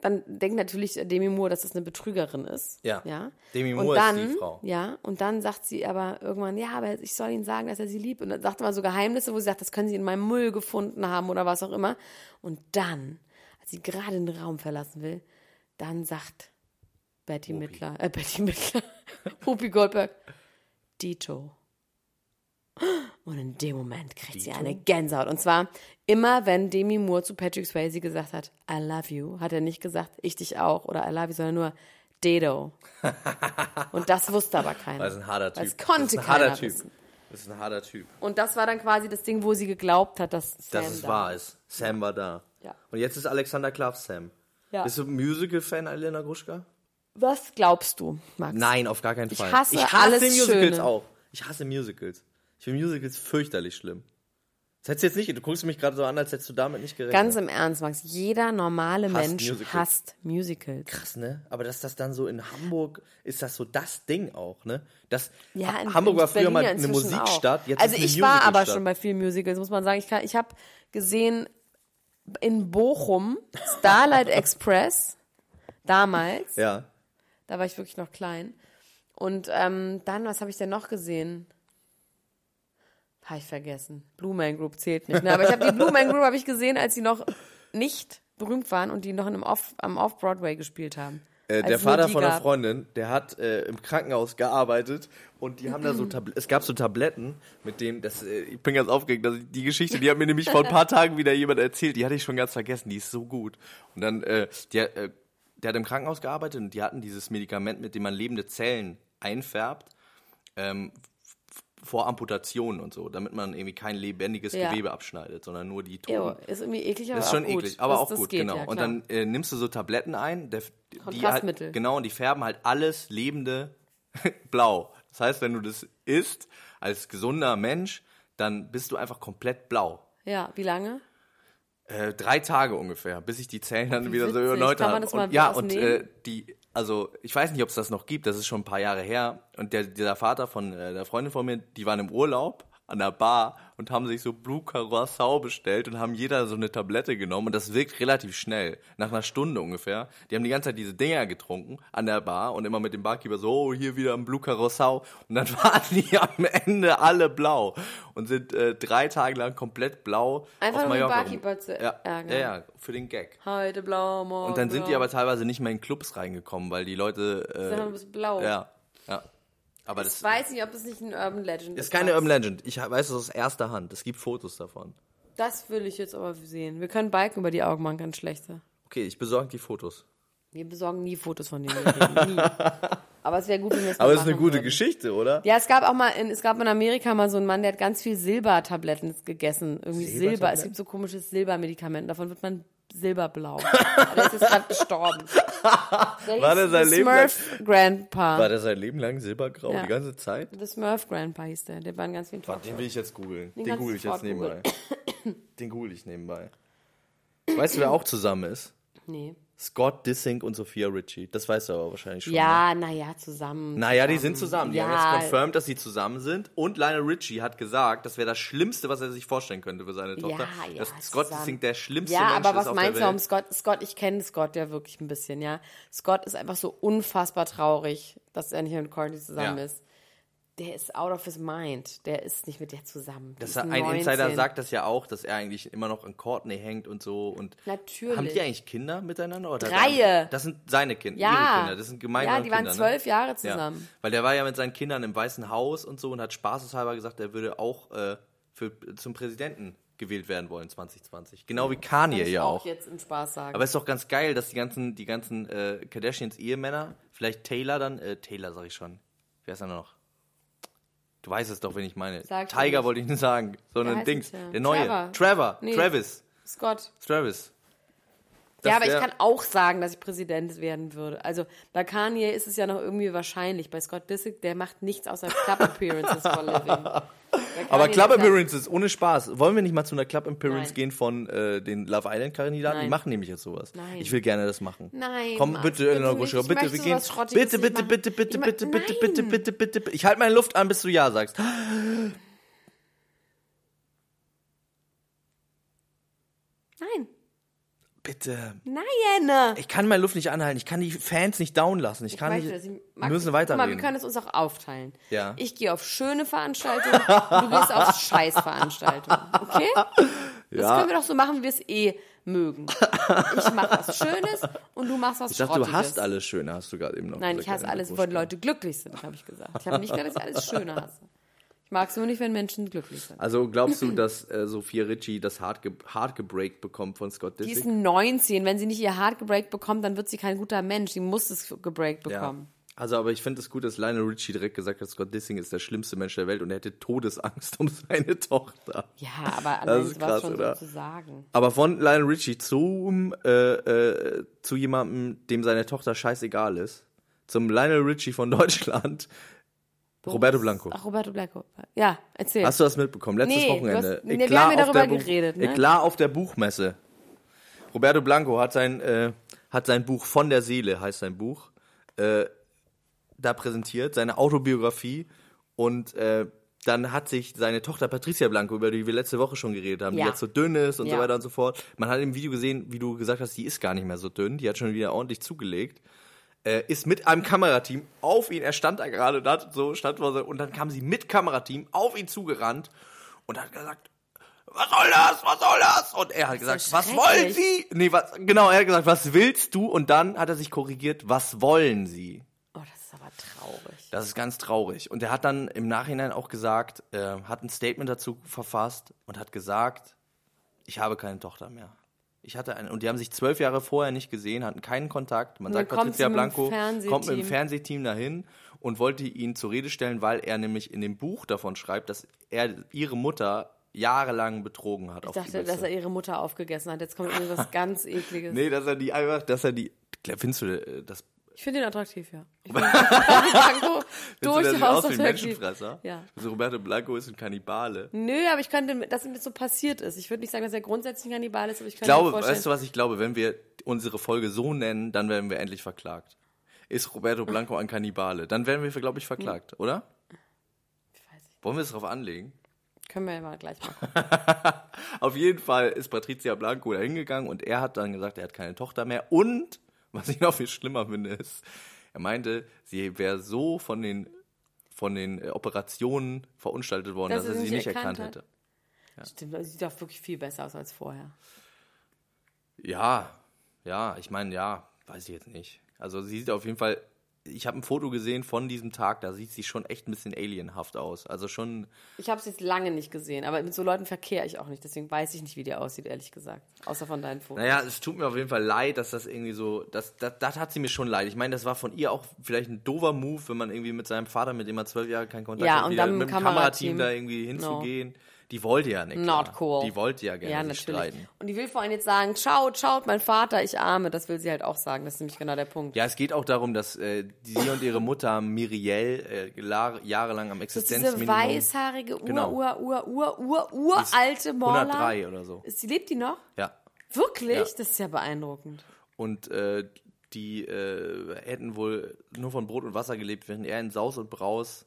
dann denkt natürlich Demi Moore, dass das eine Betrügerin ist. Ja. ja? Demi und Moore ist dann, die Frau. Ja, und dann sagt sie aber irgendwann, ja, aber ich soll ihm sagen, dass er sie liebt. Und dann sagt mal so Geheimnisse, wo sie sagt, das können sie in meinem Müll gefunden haben oder was auch immer. Und dann, als sie gerade den Raum verlassen will, dann sagt Betty Mittler, äh, Betty Mittler, Whoopi Goldberg, Dito. Und in dem Moment kriegt sie eine Gänsehaut. Und zwar immer, wenn Demi Moore zu Patrick Swayze gesagt hat, I love you, hat er nicht gesagt, ich dich auch oder I love you, sondern nur Dedo. Und das wusste aber keiner. Das ist ein harter Typ. Das konnte das keiner Typ. wissen. Das ist ein harter Typ. Und das war dann quasi das Ding, wo sie geglaubt hat, dass Sam Dass es da wahr ist. Sam war da. Ja. Und jetzt ist Alexander Klaas Sam. Ja. Bist du Musical-Fan, Elena Gruschka? Was glaubst du, Max? Nein, auf gar keinen Fall. hasse ich hasse Musicals Schöne. auch. Ich hasse Musicals. Ich finde Musicals fürchterlich schlimm. Das hättest du jetzt nicht, du guckst mich gerade so an, als hättest du damit nicht gerechnet. Ganz im Ernst, Max. Jeder normale Hasst Mensch Musicals. hasst Musicals. krass, ne? Aber dass das dann so in Hamburg ist das so das Ding auch, ne? Das Ja, in, Hamburg in war früher mal eine Musikstadt, Auch. jetzt also ist ich war aber schon bei vielen Musicals, muss man sagen. Ich, kann- ich habe gesehen in Bochum Starlight Express damals. Ja. Da war ich wirklich noch klein. Und ähm, dann, was habe ich denn noch gesehen? Habe ich vergessen. Blue Man Group zählt nicht. Ne? Aber ich habe die Blue Man Group habe ich gesehen, als sie noch nicht berühmt waren und die noch in einem Off, am Off-Broadway gespielt haben. Äh, der Vater von einer. Freundin, der hat äh, im Krankenhaus gearbeitet und die haben da so Tabletten, es gab so Tabletten, mit dem, das, äh, ich bin ganz aufgeregt, dass ich, die Geschichte, die hat mir nämlich vor ein paar Tagen wieder jemand erzählt, die hatte ich schon ganz vergessen, die ist so gut. Und dann, äh, der, äh, der hat im Krankenhaus gearbeitet und die hatten dieses Medikament, mit dem man lebende Zellen einfärbt, ähm, vor Amputationen und so, damit man irgendwie kein lebendiges Ja. Gewebe abschneidet, sondern nur die Jo, Toten. ist irgendwie eklig, aber Das ist auch schon gut. eklig, aber das, auch das gut, geht, genau. Ja, und dann äh, nimmst du so Tabletten ein, der, die. Halt, genau, und die färben halt alles Lebende blau. Das heißt, wenn du das isst, als gesunder Mensch, dann bist du einfach komplett blau. Ja, wie lange? Äh, drei Tage ungefähr, bis sich die Zellen dann wie wieder so witzig. erneut das mal und, ja, und äh, die, also ich weiß nicht, ob es das noch gibt, das ist schon ein paar Jahre her. Und der, dieser Vater von äh, der Freundin von mir, die waren im Urlaub an der Bar und haben sich so Blue Curacao bestellt und haben jeder so eine Tablette genommen und das wirkt relativ schnell, nach einer Stunde ungefähr. Die haben die ganze Zeit diese Dinger getrunken an der Bar und immer mit dem Barkeeper so, oh, hier wieder ein Blue Curacao und dann waren die am Ende alle blau und sind äh, drei Tage lang komplett blau Einfach um den Barkeeper zu ja, ärgern. ja, ja, für den Gag. Heute blau, morgen Und dann sind blau. die aber teilweise nicht mehr in Clubs reingekommen, weil die Leute. Äh, du bist blau. ja, ja. Aber Ich das weiß nicht, ob das nicht ein Urban Legend ist. ist keine. Urban Legend. Ich weiß es aus erster Hand. Es gibt Fotos davon. Das will ich jetzt aber sehen. Wir können Balken über die Augen machen, ganz schlechte. Okay, ich besorge die Fotos. Wir besorgen nie Fotos von denen. Nie. Aber es wäre gut, wenn wir es Aber es ist eine gute würden. Geschichte, oder? Ja, es gab auch mal, in, es gab in Amerika mal so einen Mann, der hat ganz viel Silbertabletten gegessen. Irgendwie Silber. Es gibt so komisches Silbermedikament. Davon wird man silberblau. der ist jetzt gerade gestorben. Der War der sein The Leben lang- Grandpa. War der sein Leben lang silbergrau Ja. die ganze Zeit? The Smurf Grandpa hieß der. Der war in ganz vielen Warte, den will ich jetzt googeln. Den, kannst google ich jetzt nebenbei. Den google ich nebenbei. Weißt du, wer auch zusammen ist? Nee. Scott Dissing und Sophia Ritchie. Das weißt du aber wahrscheinlich schon. ne? Ja, naja, zusammen. Naja, die sind zusammen. Die haben Ja. jetzt confirmed, dass sie zusammen sind. Und Lionel Richie hat gesagt, das wäre das Schlimmste, was er sich vorstellen könnte für seine Tochter. Ja, ja, dass Scott zusammen. Dissing der schlimmste Ja, Mensch aber ist was auf meinst der du, Welt. Scott, Scott, ich kenne Scott ja wirklich ein bisschen, ja. Scott ist einfach so unfassbar traurig, dass er nicht mit Courtney zusammen Ja. ist. Der ist out of his mind. Der ist nicht mit der zusammen. Das ein Insider 19. sagt das ja auch, dass er eigentlich immer noch an Courtney hängt und so. Und Natürlich. Haben die eigentlich Kinder miteinander? Oder Drei. Das sind seine Kinder, Ja. ihre Kinder. Das sind gemeinsame Ja, die waren Kinder, zwölf ne? Jahre Ja. zusammen. Weil der war ja mit seinen Kindern im Weißen Haus und so und hat spaßeshalber gesagt, er würde auch äh, für, zum Präsidenten gewählt werden wollen 2020. Genau wie Kanye Kann ich ja auch auch. jetzt im Spaß sagen. Aber es ist doch ganz geil, dass die ganzen, die ganzen äh, Kardashians Ehemänner, vielleicht Taylor dann, äh, Taylor sag ich schon. Wer ist da noch? Du weißt es doch, wen ich meine. Sag Tiger nicht. wollte ich nicht sagen, sondern heißt Dings. ja? Der neue. Trevor. Trevor. Nee. Travis. Scott. Travis. ja, Das aber ich kann auch sagen, dass ich Präsident werden würde. Also bei Kanye ist es ja noch irgendwie wahrscheinlich. Bei Scott Disick, der macht nichts außer Club Appearances for living. Aber Club Appearances, ohne Spaß. Wollen wir nicht mal zu einer Club Appearance Nein. gehen von äh, den Love Island Kandidaten? Die machen nämlich jetzt sowas. Nein. Ich will gerne das machen. Nein, Komm, bitte, Eleanor. Gruschka, bitte, wir gehen. Bitte, bitte, bitte, bitte, bitte, bitte, bitte, bitte, bitte, bitte. Ich halte meine Luft an, bis du Ja sagst. Nein. Bitte. Nein. Ich kann meine Luft nicht anhalten. Ich kann die Fans nicht down lassen. Ich kann möchte, nicht. ich- Wir müssen Guck mal, wir weiterreden. können es uns auch aufteilen. Ja. Ich gehe auf schöne Veranstaltungen, du gehst auf Scheißveranstaltungen. Okay? Das Ja. können wir doch so machen, wie wir es eh mögen. Ich mache was Schönes und du machst was Ich dachte, du hast alles Schöne, hast du gerade eben noch Nein, gesagt, ich hasse alles, wenn Leute glücklich sind, habe ich gesagt. Ich habe nicht gesagt, dass ich alles Schöne hasse. Ich mag es nur nicht, wenn Menschen glücklich sind. Also glaubst du, dass äh, Sophia Ritchie das hart, ge hart gebreakt bekommt von Scott Die ist Disick? 19. Wenn sie nicht ihr Hart gebreakt bekommt, dann wird sie kein guter Mensch. Sie muss es gebreakt Ja. bekommen. Also, aber ich finde es gut, dass Lionel Richie direkt gesagt hat, Scott Dissing ist der schlimmste Mensch der Welt und er hätte Todesangst um seine Tochter. Ja, aber Das ist krass, schon oder? so zu sagen. Aber von Lionel Richie zum, äh, äh, zu jemandem, dem seine Tochter scheißegal ist, zum Lionel Richie von Deutschland, Roberto Blanco. Ach, Roberto Blanco. Ja, erzähl. Hast du das mitbekommen? Letztes Nee, Wochenende. hast- nee, wir Eklat haben ja darüber geredet, ne? Eklat auf der Buchmesse. Roberto Blanco hat sein, äh, hat sein Buch Von der Seele, heißt sein Buch, äh, da präsentiert, seine Autobiografie und äh, dann hat sich seine Tochter Patricia Blanco, über die wir letzte Woche schon geredet haben, Ja. die jetzt so dünn ist und so Ja. weiter und so fort. Man hat im Video gesehen, wie du gesagt hast, die ist gar nicht mehr so dünn, die hat schon wieder ordentlich zugelegt. Äh, ist mit einem Kamerateam auf ihn, er stand da gerade, da hat so stand vor so, und dann kam sie mit Kamerateam auf ihn zugerannt und hat gesagt, was soll das, was soll das? Und er hat gesagt, was wollen. Sie? Nee, was, genau, er hat gesagt, was willst du? Und dann hat er sich korrigiert, was wollen Sie? Oh, das ist aber traurig. Das ist ganz traurig. Und er hat dann im Nachhinein auch gesagt, äh, hat ein Statement dazu verfasst und hat gesagt, ich habe keine Tochter mehr. Ich hatte eine, und die haben sich zwölf Jahre vorher nicht gesehen, hatten keinen Kontakt. Man sagt, Patricia Blanco kommt mit dem Fernsehteam dahin und wollte ihn zur Rede stellen, weil er nämlich in dem Buch davon schreibt, dass er ihre Mutter jahrelang betrogen hat. Ich dachte, dass er ihre Mutter aufgegessen hat. Jetzt kommt irgendwas ganz ekliges. Nee, dass er die einfach, dass er die. Findest du äh, das? Ich finde ihn attraktiv, ja. Ich finde Blanco durchaus attraktiv. Menschenfresser? Ja. Also Roberto Blanco ist ein Kannibale. Nö, aber ich könnte, dass ihm das so passiert ist. Ich würde nicht sagen, dass er grundsätzlich ein Kannibal ist, aber ich Ich könnte mir glaube, vorstellen, weißt du, was ich glaube? Wenn wir unsere Folge so nennen, dann werden wir endlich verklagt. Ist Roberto Blanco ein Kannibale? Dann werden wir, glaube ich, verklagt, oder? ich weiß nicht. Wollen wir es drauf anlegen? Können wir ja mal gleich machen. Auf jeden Fall ist Patricia Blanco da hingegangen und er hat dann gesagt, er hat keine Tochter mehr. Und, was ich noch viel schlimmer finde, ist, er meinte, sie wäre so von den, von den äh, Operationen verunstaltet worden, Dass dass, er sie nicht erkannt erkannt hätte. Stimmt, also sieht doch wirklich viel besser aus als vorher. Ja, ja, ich meine, ja, weiß ich jetzt nicht. Also sie sieht auf jeden Fall, ich habe ein Foto gesehen von diesem Tag, da sieht sie schon echt ein bisschen alienhaft aus. Also schon, Ich habe es jetzt lange nicht gesehen, aber mit so Leuten verkehre ich auch nicht. Deswegen weiß ich nicht, wie die aussieht, ehrlich gesagt. Außer von deinen Fotos. naja, es tut mir auf jeden Fall leid, dass das irgendwie so, das, das, das hat sie mir schon leid. Ich meine, das war von ihr auch vielleicht ein doofer Move, wenn man irgendwie mit seinem Vater, mit dem er zwölf Jahre keinen Kontakt Ja, hat, und dann mit dem dem Kamerateam Kamerateam. da irgendwie hinzugehen. Die wollte ja nicht. Not cool. Die wollte ja gerne Ja, natürlich. streiten. Und die will vor allem jetzt sagen, schaut, schaut, mein Vater, ich arme. Das will sie halt auch sagen. Das ist nämlich genau der Punkt. Ja, es geht auch darum, dass äh, sie und ihre Mutter Miriel äh, la- jahrelang am Das ist diese Existenzminimum... weißhaarige, ur, Genau. ur, ur, ur, ur, uralte Morla. 103 oder so. Ist die, lebt die noch? Ja. Wirklich? Ja. Das ist ja beeindruckend. Und äh, die äh, hätten wohl nur von Brot und Wasser gelebt, während er in Saus und Braus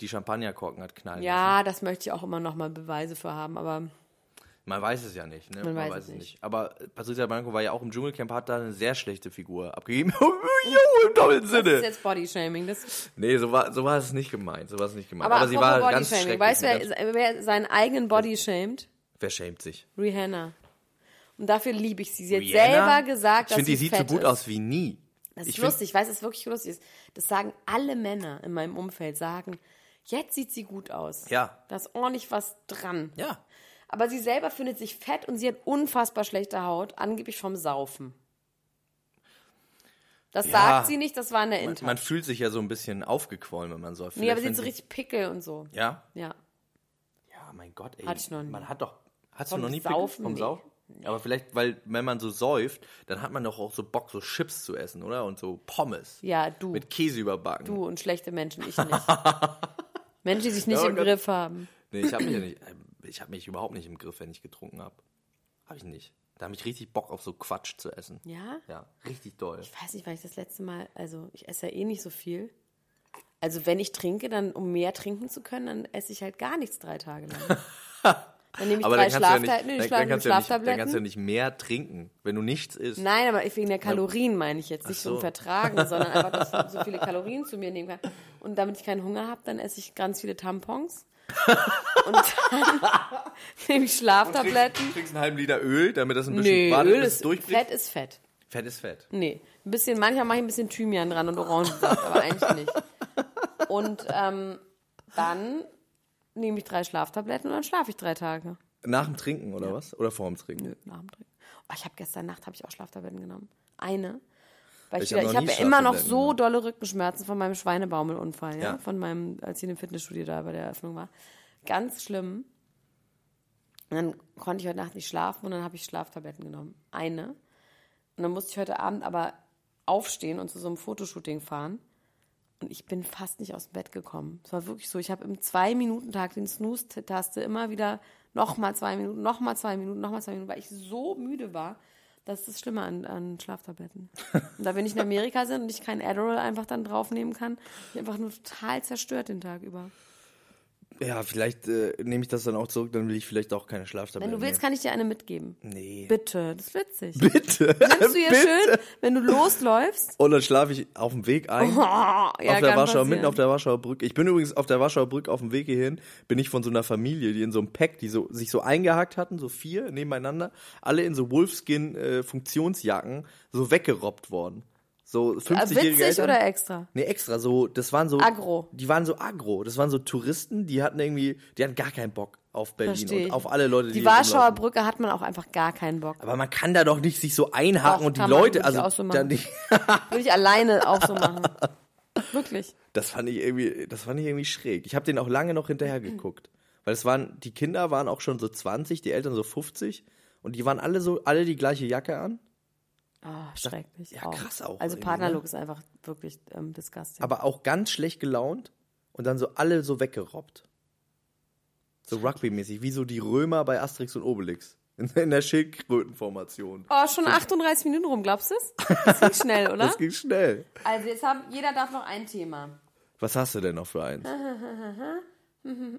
die Champagnerkorken hat knallen lassen. Ja, das möchte ich auch immer noch mal Beweise für haben, aber Man weiß es ja nicht, ne? Man weiß es nicht. Aber Patricia Blanco war ja auch im Dschungelcamp, hat da eine sehr schlechte Figur abgegeben. jo, im doppelten das ist Sinne. jetzt Bodyshaming. Das, Nee, so war, so war es nicht gemeint. So war es nicht gemeint. aber, Aber, sie war ganz Bodyshaming. schrecklich. Weißt du, wer, wer seinen eigenen Body shamed? wer schämt sich? Rihanna. Und dafür liebe ich sie. Sie hat Rihanna? selber gesagt, Ich dass finde, die sie sieht so gut ist. aus wie nie. Das ist Ich find- lustig, ich weiß, es ist wirklich lustig ist. Das sagen alle Männer in meinem Umfeld, sagen, jetzt sieht sie gut aus. Ja. Da ist ordentlich was dran. Ja. Aber sie selber findet sich fett und sie hat unfassbar schlechte Haut, angeblich vom Saufen. Das Ja. sagt sie nicht, das war in der Man, Inter. man fühlt sich ja so ein bisschen aufgequollen, wenn man so nee, aber sie hat so richtig Pickel und so. Ja? Ja. Ja, mein Gott, ey. Hatte ich noch nie. Man hat doch. Hast du noch nie Saufen? Pickel? Vom Nee. Saufen? Aber vielleicht, weil, wenn man so säuft, dann hat man doch auch so Bock, so Chips zu essen, oder? Und so Pommes. Ja, du. Mit Käse überbacken. Du und schlechte Menschen, ich nicht. Menschen, die sich nicht Ja, im Gott. Griff haben. Nee, ich habe mich ja nicht. äh, Ich habe mich überhaupt nicht im Griff, wenn ich getrunken habe. Habe ich nicht. Da habe ich richtig Bock auf so Quatsch zu essen. Ja? Ja, richtig doll. Ich weiß nicht, weil ich das letzte Mal, also ich esse ja eh nicht so viel. Also wenn ich trinke, dann um mehr trinken zu können, dann esse ich halt gar nichts drei Tage lang. Dann nehme ich Aber drei du ja nicht, Schlaftabletten, dann, dann, kannst du ja nicht, dann Schlaftabletten. kannst du ja nicht mehr trinken, wenn du nichts isst. Nein, aber wegen der Kalorien meine ich jetzt. Nicht so. zum Vertragen, sondern einfach, dass ich so viele Kalorien zu mir nehmen kann. Und damit ich keinen Hunger habe, dann esse ich ganz viele Tampons. Und dann nehme ich Schlaftabletten. Trinkst, trinkst einen halben Liter Öl, damit das ein bisschen Nee, Öl ist, durchbricht. Fett ist Fett. Fett ist Fett. Nee, ein bisschen, manchmal mache ich ein bisschen Thymian dran und Orangensaft, aber eigentlich nicht. Und ähm, dann nehme ich drei Schlaftabletten und dann schlafe ich drei Tage. Nach dem Trinken oder was? Oder vor dem Trinken? Nö, nach dem Trinken. Oh, ich habe gestern Nacht habe ich auch Schlaftabletten genommen. Eine. Weil ich, Ich hab habe ja immer noch so dolle Rückenschmerzen von meinem Schweinebaumelunfall, ja? Ja. Von meinem, als ich in dem Fitnessstudio da bei der Eröffnung war. Ganz schlimm. Und dann konnte ich heute Nacht nicht schlafen und dann habe ich Schlaftabletten genommen. Eine. Und dann musste ich heute Abend aber aufstehen und zu so einem Fotoshooting fahren. Und ich bin fast nicht aus dem Bett gekommen. Es war wirklich so. Ich habe im Zwei-Minuten-Tag den Snooze-Taste immer wieder nochmal zwei Minuten, nochmal zwei Minuten, nochmal zwei Minuten, weil ich so müde war. Das ist das Schlimme an, an Schlaftabletten. Und da, wenn ich in Amerika bin und ich kein Adderall einfach dann draufnehmen kann, bin ich einfach nur total zerstört den Tag über. Ja, vielleicht äh, nehme ich das dann auch zurück, dann will ich vielleicht auch keine Wenn Schlaftabletten du willst, kann ich dir eine mitgeben. Nee. Bitte, das ist witzig. Bitte. Nimmst du hier schön, wenn du losläufst? Und dann schlafe ich auf dem Weg ein. Oh, ja, auf der Warschauer, passieren. mitten auf der Warschauer Brücke. Ich bin übrigens auf der Warschauer Brücke auf dem Weg hierhin, bin ich von so einer Familie, die in so einem Pack, die so, sich so eingehakt hatten, so vier nebeneinander, alle in so Wolfskin-Funktionsjacken, so weggerobbt worden. So Ah, 50-jährige Witzig Eltern. oder extra? Nee, extra so, das waren so. Aggro. Die waren so aggro. Das waren so Touristen, die hatten irgendwie, die hatten gar keinen Bock auf Berlin Verstehe und auf alle Leute, die Die Warschauer. Brücke hat man auch einfach gar keinen Bock. Aber man kann da doch nicht sich so einhaken Doch, und die kann man, Leute, würde ich also auch so machen. dann die, Würde ich alleine auch so machen. Wirklich. das fand ich irgendwie, das fand ich irgendwie schräg. Ich habe den auch lange noch hinterher geguckt, weil es waren, die Kinder waren auch schon so 20, die Eltern so 50 und die waren alle so, alle die gleiche Jacke an, Oh, schrecklich. Ja, krass auch Also Partnerlook ne? ist einfach wirklich ähm, disgusting. aber auch ganz schlecht gelaunt und dann so alle so weggerobbt. So Rugby-mäßig, wie so die Römer bei Asterix und Obelix. In, in der Schildkrötenformation. oh, schon 38 Minuten rum, glaubst du es? Das ging schnell, oder? Das ging schnell. Also jetzt haben, jeder darf noch ein Thema. Was hast du denn noch für eins?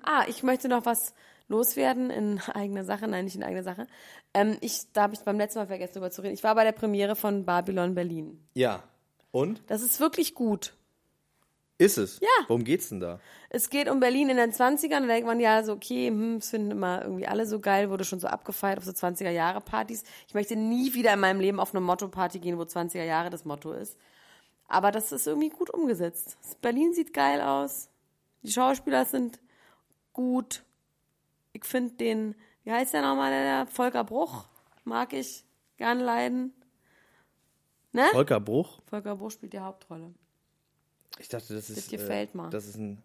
Ah, ich möchte noch was loswerden in eigener Sache. Nein, nicht in eigener Sache. Ähm, ich, da habe ich beim letzten Mal vergessen, darüber zu reden. Ich war bei der Premiere von Babylon Berlin. Ja. Und? Das ist wirklich gut. Ist es? Ja. Worum geht's denn da? Es geht um Berlin in den 20ern. Da denkt man ja so, okay, hm, das finden immer irgendwie alle so geil, wurde schon so abgefeiert auf so 20er-Jahre-Partys. Ich möchte nie wieder in meinem Leben auf eine Motto-Party gehen, wo 20er Jahre das Motto ist. Aber das ist irgendwie gut umgesetzt. Berlin sieht geil aus. Die Schauspieler sind gut. Ich finde den, wie heißt der nochmal, der Volker Bruch? Mag ich gern leiden. Ne? Volker Bruch? Volker Bruch spielt die Hauptrolle. Ich dachte, das ist. gefällt äh. Das ist ein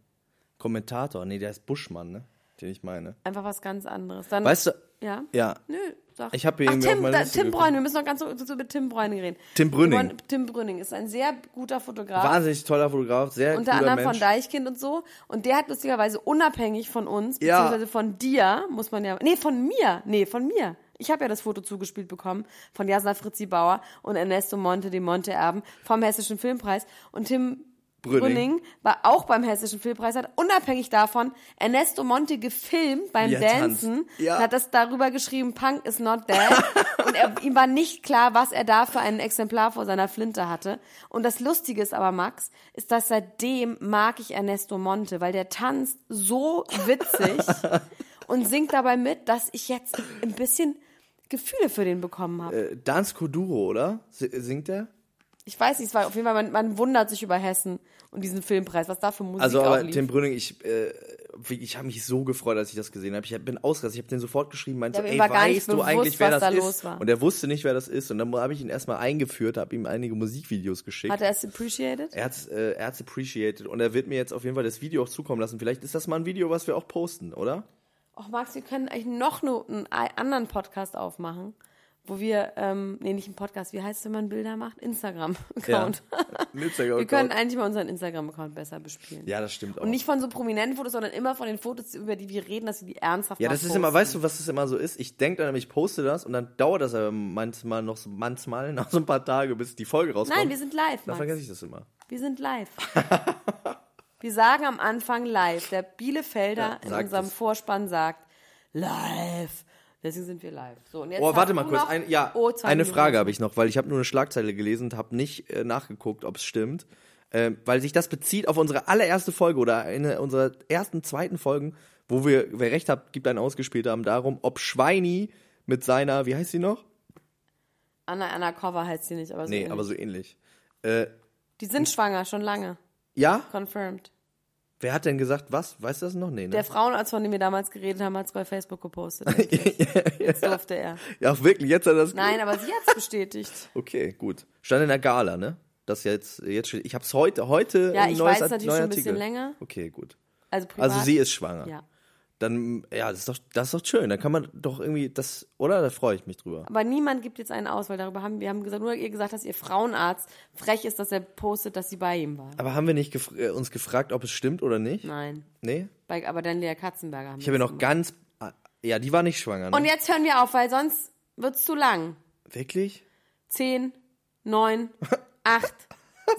Kommentator. Nee, der ist Buschmann, ne? den ich meine. Einfach was ganz anderes. Dann, Weißt du, Ja? ja, Nö, sag. Ich hab hier Ach, irgendwie Tim, da, Tim. Bräuning, wir müssen noch ganz kurz über Tim Bräuning reden. Tim wollen- Tim Brünning ist ein sehr guter Fotograf. wahnsinnig toller Fotograf, sehr unter anderem Mensch. von Deichkind und so. Und der hat lustigerweise unabhängig von uns, Ja. beziehungsweise von dir, muss man ja, nee, von mir, nee, von mir. Ich habe ja das Foto zugespielt bekommen von Jasna Fritzi Bauer und Ernesto Monte, dem Monte-Erben vom Hessischen Filmpreis. Und Tim Brünning. Brünning war auch beim Hessischen Filmpreis, hat unabhängig davon Ernesto Monte gefilmt beim er tanzt. Dancen Ja. hat das darüber geschrieben, Punk is not dead. und er, ihm war nicht klar, was er da für ein Exemplar vor seiner Flinte hatte. Und das Lustige ist aber, Max, ist, dass seitdem mag ich Ernesto Monte, weil der tanzt so witzig und singt dabei mit, dass ich jetzt ein bisschen Gefühle für den bekommen habe. Äh, Dance Kuduro, oder? S singt der? Ich weiß nicht, es war auf jeden Fall, man, man wundert sich über Hessen und diesen Filmpreis, was da für Musik Also auch aber lief. Tim Brünning, ich, äh, ich habe mich so gefreut, als ich das gesehen habe. Ich bin ausgerastet, ich habe den sofort geschrieben, meinte Ja, so, ey, weißt du bewusst, eigentlich, wer was das da ist? los war. Und er wusste nicht, wer das ist. Und dann habe ich ihn erstmal eingeführt, habe ihm einige Musikvideos geschickt. Hat er es appreciated? er hat's, äh, er hat's appreciated und er wird mir jetzt auf jeden Fall das Video auch zukommen lassen. Vielleicht ist das mal ein Video, was wir auch posten, oder? Och, Max, wir können eigentlich noch nur einen anderen Podcast aufmachen, wo wir, ähm, nee, nicht einen Podcast, wie heißt es, wenn man Bilder macht? Instagram-Account. Ein Instagram-Account. Wir können eigentlich mal unseren Instagram-Account besser bespielen. Ja, das stimmt auch. Und nicht von so prominenten Fotos, sondern immer von den Fotos, über die wir reden, dass wir die ernsthaft ja, das ist posten. immer, weißt du, was das immer so ist? Ich denke dann, ich poste das und dann dauert das aber manchmal noch so, manchmal noch so ein paar Tage, bis die Folge rauskommt. Nein, wir sind live, Dann vergesse ich das immer. Wir sind live. wir sagen am Anfang live. Der Bielefelder Ja, in unserem es. Vorspann sagt live. Deswegen sind wir live. So, und jetzt Oh, warte mal kurz. Ein, ja, Oh, eine Frage habe ich noch, weil ich habe nur eine Schlagzeile gelesen und habe nicht äh, nachgeguckt, ob es stimmt. Ähm, weil sich das bezieht auf unsere allererste Folge oder eine unserer ersten, zweiten Folgen, wo wir, wer recht hat, gibt einen ausgespielt haben, darum, ob Schweini mit seiner, wie heißt sie noch? Anna, Anna Cover heißt sie nicht, aber so Nee, ähnlich. aber so ähnlich. Äh, Die sind schwanger, schon lange. ja? Confirmed. Wer hat denn gesagt, was? Weißt du das noch? Nee, ne? Der Frauenarzt, von dem wir damals geredet haben, hat es bei Facebook gepostet. Jetzt durfte er. ja, wirklich, jetzt hat er das Nein, aber sie hat es bestätigt. Okay, gut. Stand in der Gala, ne? Das jetzt, jetzt steht, ich hab's heute, heute Ja, ein ich neues weiß natürlich schon ein bisschen länger. Okay, gut. Also privat. Also sie ist schwanger. Ja. Dann, ja, das ist doch, das ist doch schön. Dann kann man doch irgendwie das, oder? Da freue ich mich drüber. Aber niemand gibt jetzt einen aus, weil darüber haben wir haben gesagt, nur ihr gesagt, dass ihr Frauenarzt frech ist, dass er postet, dass sie bei ihm war. Aber haben wir nicht gef äh, uns gefragt, ob es stimmt oder nicht? Nein. Nee? Bei, aber dann Lea Katzenberger haben Ich habe ja noch ganz, ah, ja, die war nicht schwanger, ne? Und jetzt hören wir auf, weil sonst wird's zu lang. Wirklich? Zehn, neun, acht,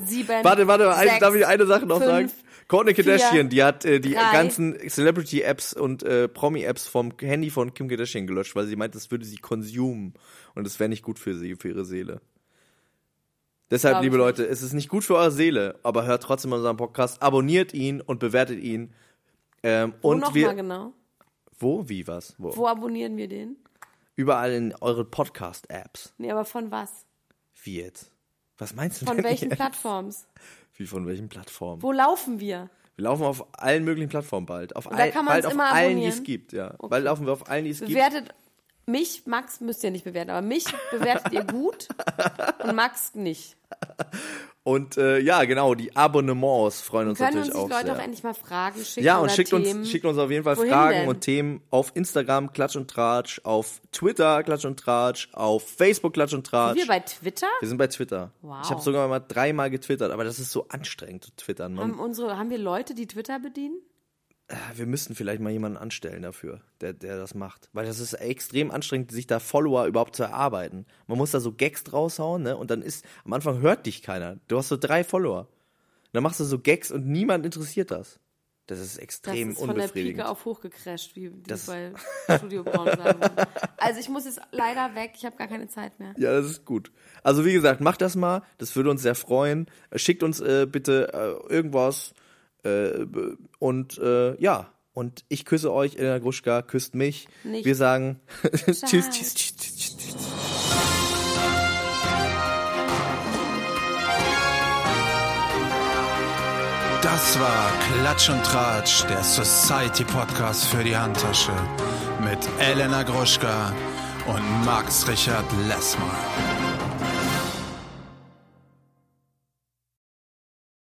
sieben. Warte, warte, sechs, darf ich eine Sache noch fünf, sagen? Kourtney Kardashian, die hat äh, die drei. ganzen Celebrity-Apps und äh, Promi-Apps vom Handy von Kim Kardashian gelöscht, weil sie meint, das würde sie konsumen und das wäre nicht gut für sie, für ihre Seele. Deshalb, Glaub liebe Leute, es ist nicht gut für eure Seele, aber hört trotzdem unseren Podcast, abonniert ihn und bewertet ihn. Ähm, Wo und noch wir, mal genau? wo, wie, was, wo? Wo abonnieren wir den? Überall in euren Podcast-Apps. Nee, aber von was? Wie jetzt? Was meinst du Von welchen jetzt? Plattforms? Wie von welchen Plattformen? Wo laufen wir? Wir laufen auf allen möglichen Plattformen bald. Auf all, bald auf allen, die es gibt, ja. Bald laufen wir auf allen, die es gibt. Bewertet mich, Max müsst ihr nicht bewerten, aber mich bewertet ihr gut und Max nicht. Und äh, ja, genau, die Abonnements freuen uns Können uns natürlich die auch Leute sehr. auch endlich mal Fragen schicken ja, und oder schickt Themen? uns, schickt uns auf jeden Fall Wohin Fragen denn? und Themen auf Instagram Klatsch und Tratsch, auf Twitter Klatsch und Tratsch, auf Facebook Klatsch und Tratsch. wir bei Twitter? Wir sind bei Twitter. Wow. Ich habe sogar mal dreimal getwittert, aber das ist so anstrengend zu twittern. Man, Haben, unsere, haben wir Leute, die Twitter bedienen? Wir müssten vielleicht mal jemanden anstellen dafür, der, der das macht. Weil das ist extrem anstrengend, sich da Follower überhaupt zu erarbeiten. Man muss da so Gags raushauen, ne? Und dann ist, am Anfang hört dich keiner. Du hast so drei Follower. Und dann machst du so Gags und niemand interessiert das. Das ist Das extrem ist von der. Pike auf hoch gecrasht, wie die Das- bei Studio Braun sagen. Also ich muss jetzt leider weg, ich habe gar keine Zeit mehr. Ja, das ist gut. Also wie gesagt, macht das mal. Das würde uns sehr freuen. Äh, Schickt uns äh, bitte äh, irgendwas. Äh, und äh, ja. Und ich küsse euch, Elena Gruschka, küsst mich. Nicht. Wir sagen tschüss, tschüss, tschüss, tschüss, tschüss, tschüss. Das war Klatsch und Tratsch, der Society Podcast für die Handtasche mit Elena Gruschka und Max Richard Lessmann.